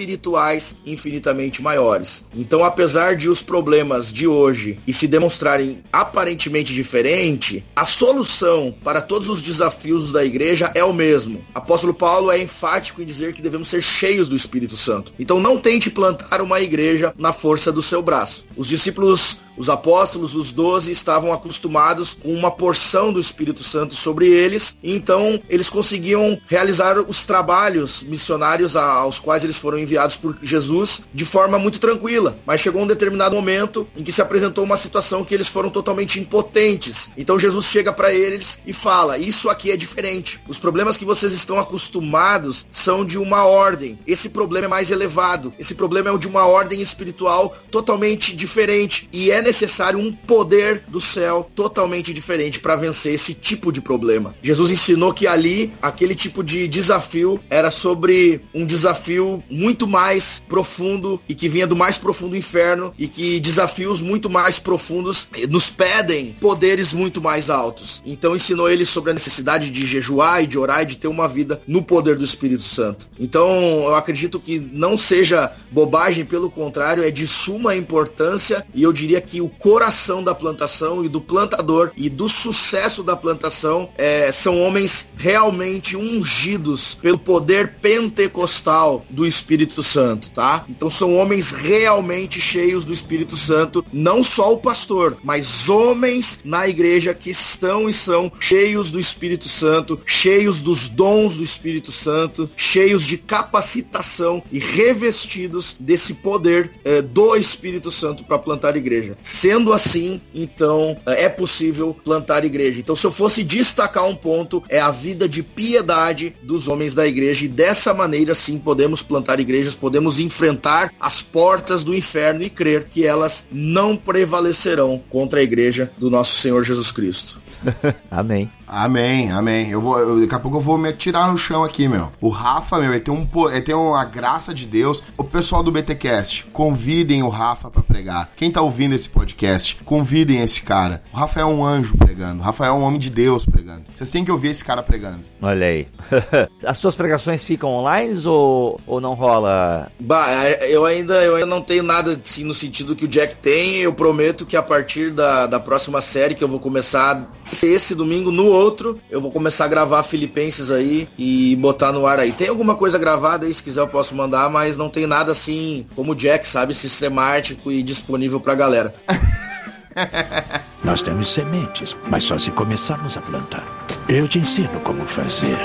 infinitamente maiores. Então, apesar de os problemas de hoje e se demonstrarem aparentemente diferentes, a solução para todos os desafios da igreja é o mesmo. Apóstolo Paulo é enfático em dizer que devemos ser cheios do Espírito Santo. Então, não tente plantar uma igreja na força do seu braço. Os discípulos os apóstolos, os doze, estavam acostumados com uma porção do Espírito Santo sobre eles, então eles conseguiam realizar os trabalhos missionários aos quais eles foram enviados por Jesus de forma muito tranquila. Mas chegou um determinado momento em que se apresentou uma situação que eles foram totalmente impotentes. Então Jesus chega para eles e fala: Isso aqui é diferente. Os problemas que vocês estão acostumados são de uma ordem. Esse problema é mais elevado. Esse problema é de uma ordem espiritual totalmente diferente. E é necessário um poder do céu totalmente diferente para vencer esse tipo de problema. Jesus ensinou que ali aquele tipo de desafio era sobre um desafio muito mais profundo e que vinha do mais profundo inferno e que desafios muito mais profundos nos pedem poderes muito mais altos. Então ensinou ele sobre a necessidade de jejuar e de orar e de ter uma vida no poder do Espírito Santo. Então eu acredito que não seja bobagem, pelo contrário, é de suma importância e eu diria que o coração da plantação e do plantador e do sucesso da plantação é, são homens realmente ungidos pelo poder pentecostal do Espírito Santo, tá? Então são homens realmente cheios do Espírito Santo, não só o pastor, mas homens na igreja que estão e são cheios do Espírito Santo, cheios dos dons do Espírito Santo, cheios de capacitação e revestidos desse poder é, do Espírito Santo para plantar igreja. Sendo assim, então é possível plantar igreja. Então, se eu fosse destacar um ponto, é a vida de piedade dos homens da igreja, e dessa maneira sim podemos plantar igrejas, podemos enfrentar as portas do inferno e crer que elas não prevalecerão contra a igreja do nosso Senhor Jesus Cristo. amém. Amém, amém. Eu vou, eu, daqui a pouco eu vou me atirar no chão aqui, meu. O Rafa, meu, ele tem, um, ele tem uma graça de Deus. O pessoal do BTcast, convidem o Rafa para pregar. Quem tá ouvindo esse podcast, convidem esse cara. O Rafa é um anjo pregando. O Rafa é um homem de Deus pregando. Vocês têm que ouvir esse cara pregando. Olha aí. As suas pregações ficam online ou, ou não rola? Bah, é, eu ainda, eu ainda não tenho nada assim, no sentido que o Jack tem. Eu prometo que a partir da, da próxima série que eu vou começar esse domingo, no outro, eu vou começar a gravar Filipenses aí e botar no ar aí. Tem alguma coisa gravada aí, se quiser eu posso mandar, mas não tem nada assim, como o Jack, sabe, sistemático e disponível pra galera. Nós temos sementes, mas só se começarmos a plantar. Eu te ensino como fazer.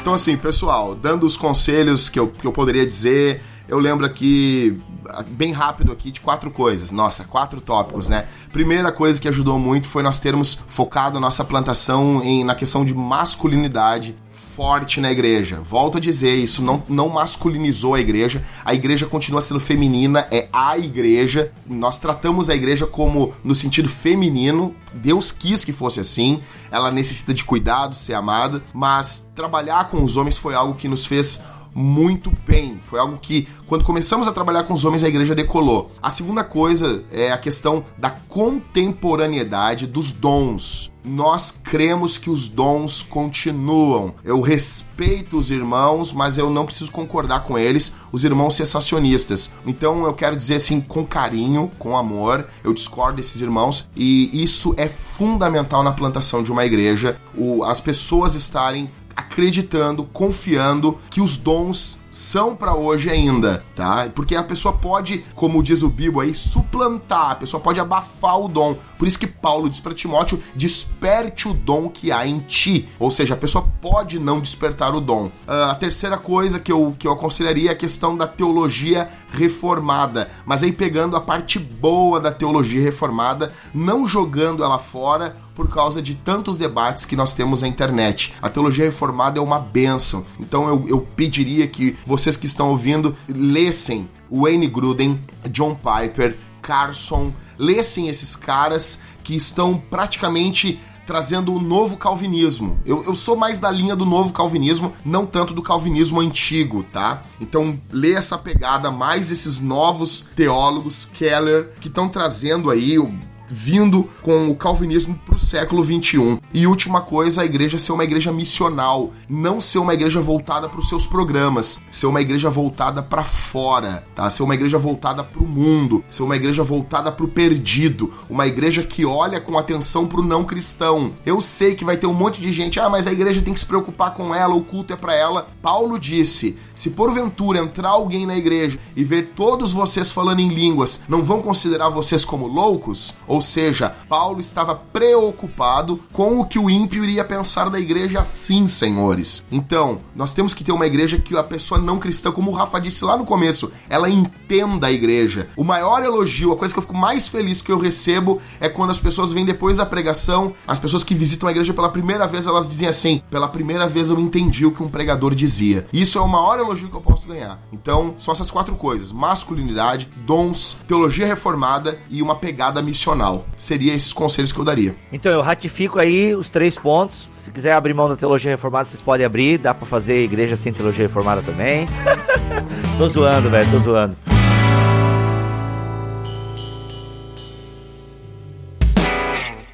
Então, assim, pessoal, dando os conselhos que eu, que eu poderia dizer, eu lembro aqui, bem rápido aqui, de quatro coisas. Nossa, quatro tópicos, né? Primeira coisa que ajudou muito foi nós termos focado a nossa plantação em, na questão de masculinidade forte na igreja. Volto a dizer, isso não, não masculinizou a igreja. A igreja continua sendo feminina, é a igreja. Nós tratamos a igreja como no sentido feminino. Deus quis que fosse assim. Ela necessita de cuidado, ser amada, mas trabalhar com os homens foi algo que nos fez muito bem. Foi algo que, quando começamos a trabalhar com os homens, a igreja decolou. A segunda coisa é a questão da contemporaneidade dos dons. Nós cremos que os dons continuam. Eu respeito os irmãos, mas eu não preciso concordar com eles, os irmãos sensacionistas. Então eu quero dizer assim, com carinho, com amor, eu discordo desses irmãos e isso é fundamental na plantação de uma igreja. O, as pessoas estarem acreditando, confiando que os dons são para hoje ainda, tá? Porque a pessoa pode, como diz o Bibo aí, suplantar, a pessoa pode abafar o dom. Por isso que Paulo diz para Timóteo: desperte o dom que há em ti. Ou seja, a pessoa pode não despertar o dom. Uh, a terceira coisa que eu, que eu aconselharia é a questão da teologia reformada, mas aí pegando a parte boa da teologia reformada, não jogando ela fora por causa de tantos debates que nós temos na internet. A teologia reformada é uma benção. Então eu, eu pediria que vocês que estão ouvindo lessem Wayne Gruden, John Piper, Carson, lessem esses caras que estão praticamente trazendo o novo calvinismo. Eu, eu sou mais da linha do novo calvinismo, não tanto do calvinismo antigo, tá? Então, lê essa pegada, mais esses novos teólogos, Keller, que estão trazendo aí vindo com o calvinismo para o século 21. E última coisa, a igreja ser uma igreja missional, não ser uma igreja voltada para os seus programas, ser uma igreja voltada para fora, tá? Ser uma igreja voltada para o mundo, ser uma igreja voltada para o perdido, uma igreja que olha com atenção para o não cristão. Eu sei que vai ter um monte de gente, ah, mas a igreja tem que se preocupar com ela, o culto é para ela. Paulo disse: se porventura entrar alguém na igreja e ver todos vocês falando em línguas, não vão considerar vocês como loucos? Ou ou seja, Paulo estava preocupado com o que o ímpio iria pensar da igreja sim, senhores. Então, nós temos que ter uma igreja que a pessoa não cristã, como o Rafa disse lá no começo, ela entenda a igreja. O maior elogio, a coisa que eu fico mais feliz que eu recebo é quando as pessoas vêm depois da pregação, as pessoas que visitam a igreja pela primeira vez, elas dizem assim: pela primeira vez eu entendi o que um pregador dizia. Isso é o maior elogio que eu posso ganhar. Então, são essas quatro coisas: masculinidade, dons, teologia reformada e uma pegada missional final. Seria esses conselhos que eu daria. Então eu ratifico aí os três pontos. Se quiser abrir mão da teologia reformada, vocês podem abrir. Dá para fazer igreja sem teologia reformada também. tô zoando, velho, tô zoando.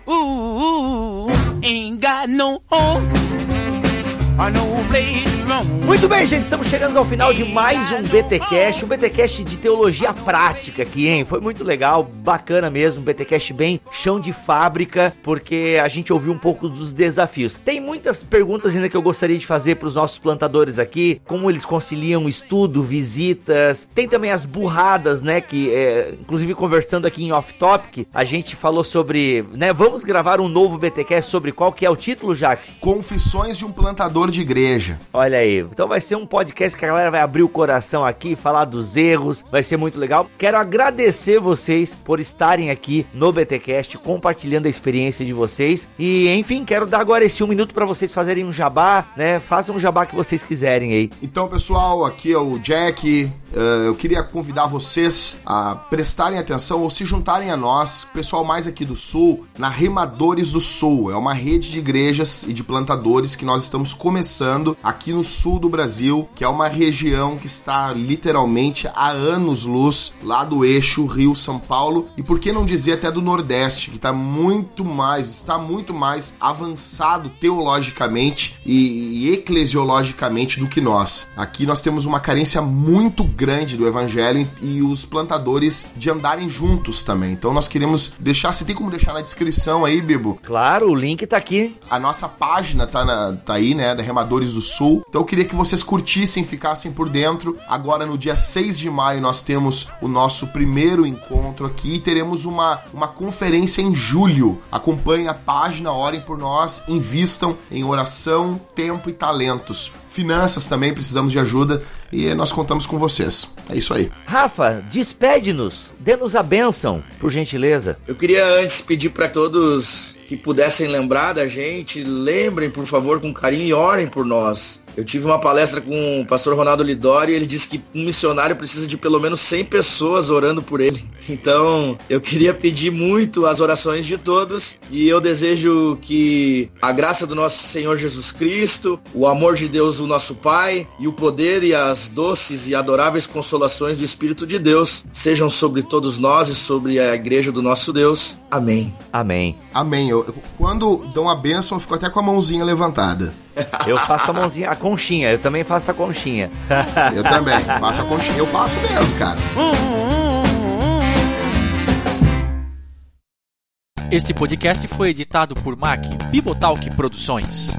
Ooh, ain't got no home. I know blade muito bem, gente, estamos chegando ao final de mais um BTcast, um BTcast de teologia prática aqui, hein? Foi muito legal, bacana mesmo, um BTcast bem chão de fábrica, porque a gente ouviu um pouco dos desafios. Tem muitas perguntas ainda que eu gostaria de fazer para os nossos plantadores aqui, como eles conciliam estudo, visitas, tem também as burradas, né, que é, inclusive conversando aqui em off topic, a gente falou sobre, né, vamos gravar um novo BTcast sobre qual que é o título, Jaque? Confissões de um plantador de igreja. Olha aí, então vai ser um podcast que a galera vai abrir o coração aqui, falar dos erros, vai ser muito legal. Quero agradecer vocês por estarem aqui no BTcast, compartilhando a experiência de vocês. E enfim, quero dar agora esse um minuto para vocês fazerem um jabá, né? Façam um jabá que vocês quiserem aí. Então, pessoal, aqui é o Jack. Uh, eu queria convidar vocês a prestarem atenção ou se juntarem a nós, pessoal mais aqui do Sul, na Remadores do Sul. É uma rede de igrejas e de plantadores que nós estamos começando aqui no sul do Brasil, que é uma região que está literalmente há anos-luz lá do eixo Rio-São Paulo e por que não dizer até do Nordeste, que está muito mais, está muito mais avançado teologicamente e, e eclesiologicamente do que nós. Aqui nós temos uma carência muito grande grande do evangelho e os plantadores de andarem juntos também. Então nós queremos deixar, você tem como deixar na descrição aí, Bibo? Claro, o link tá aqui. A nossa página tá, na, tá aí, né, da Remadores do Sul. Então eu queria que vocês curtissem, ficassem por dentro. Agora no dia 6 de maio nós temos o nosso primeiro encontro aqui e teremos uma, uma conferência em julho. Acompanhe a página, orem por nós, invistam em oração, tempo e talentos finanças também, precisamos de ajuda e nós contamos com vocês. É isso aí. Rafa, despede-nos, dê-nos a bênção, por gentileza. Eu queria antes pedir para todos que pudessem lembrar da gente, lembrem, por favor, com carinho e orem por nós. Eu tive uma palestra com o pastor Ronaldo Lidori e ele disse que um missionário precisa de pelo menos 100 pessoas orando por ele. Então, eu queria pedir muito as orações de todos e eu desejo que a graça do nosso Senhor Jesus Cristo, o amor de Deus, o nosso Pai, e o poder e as doces e adoráveis consolações do Espírito de Deus sejam sobre todos nós e sobre a igreja do nosso Deus. Amém. Amém. Amém. Eu, quando dão a bênção, eu fico até com a mãozinha levantada. Eu faço a mãozinha, a conchinha, eu também faço a conchinha. Eu também, faço a conchinha, eu faço mesmo, cara. Este podcast foi editado por Mac Bibotalk Produções.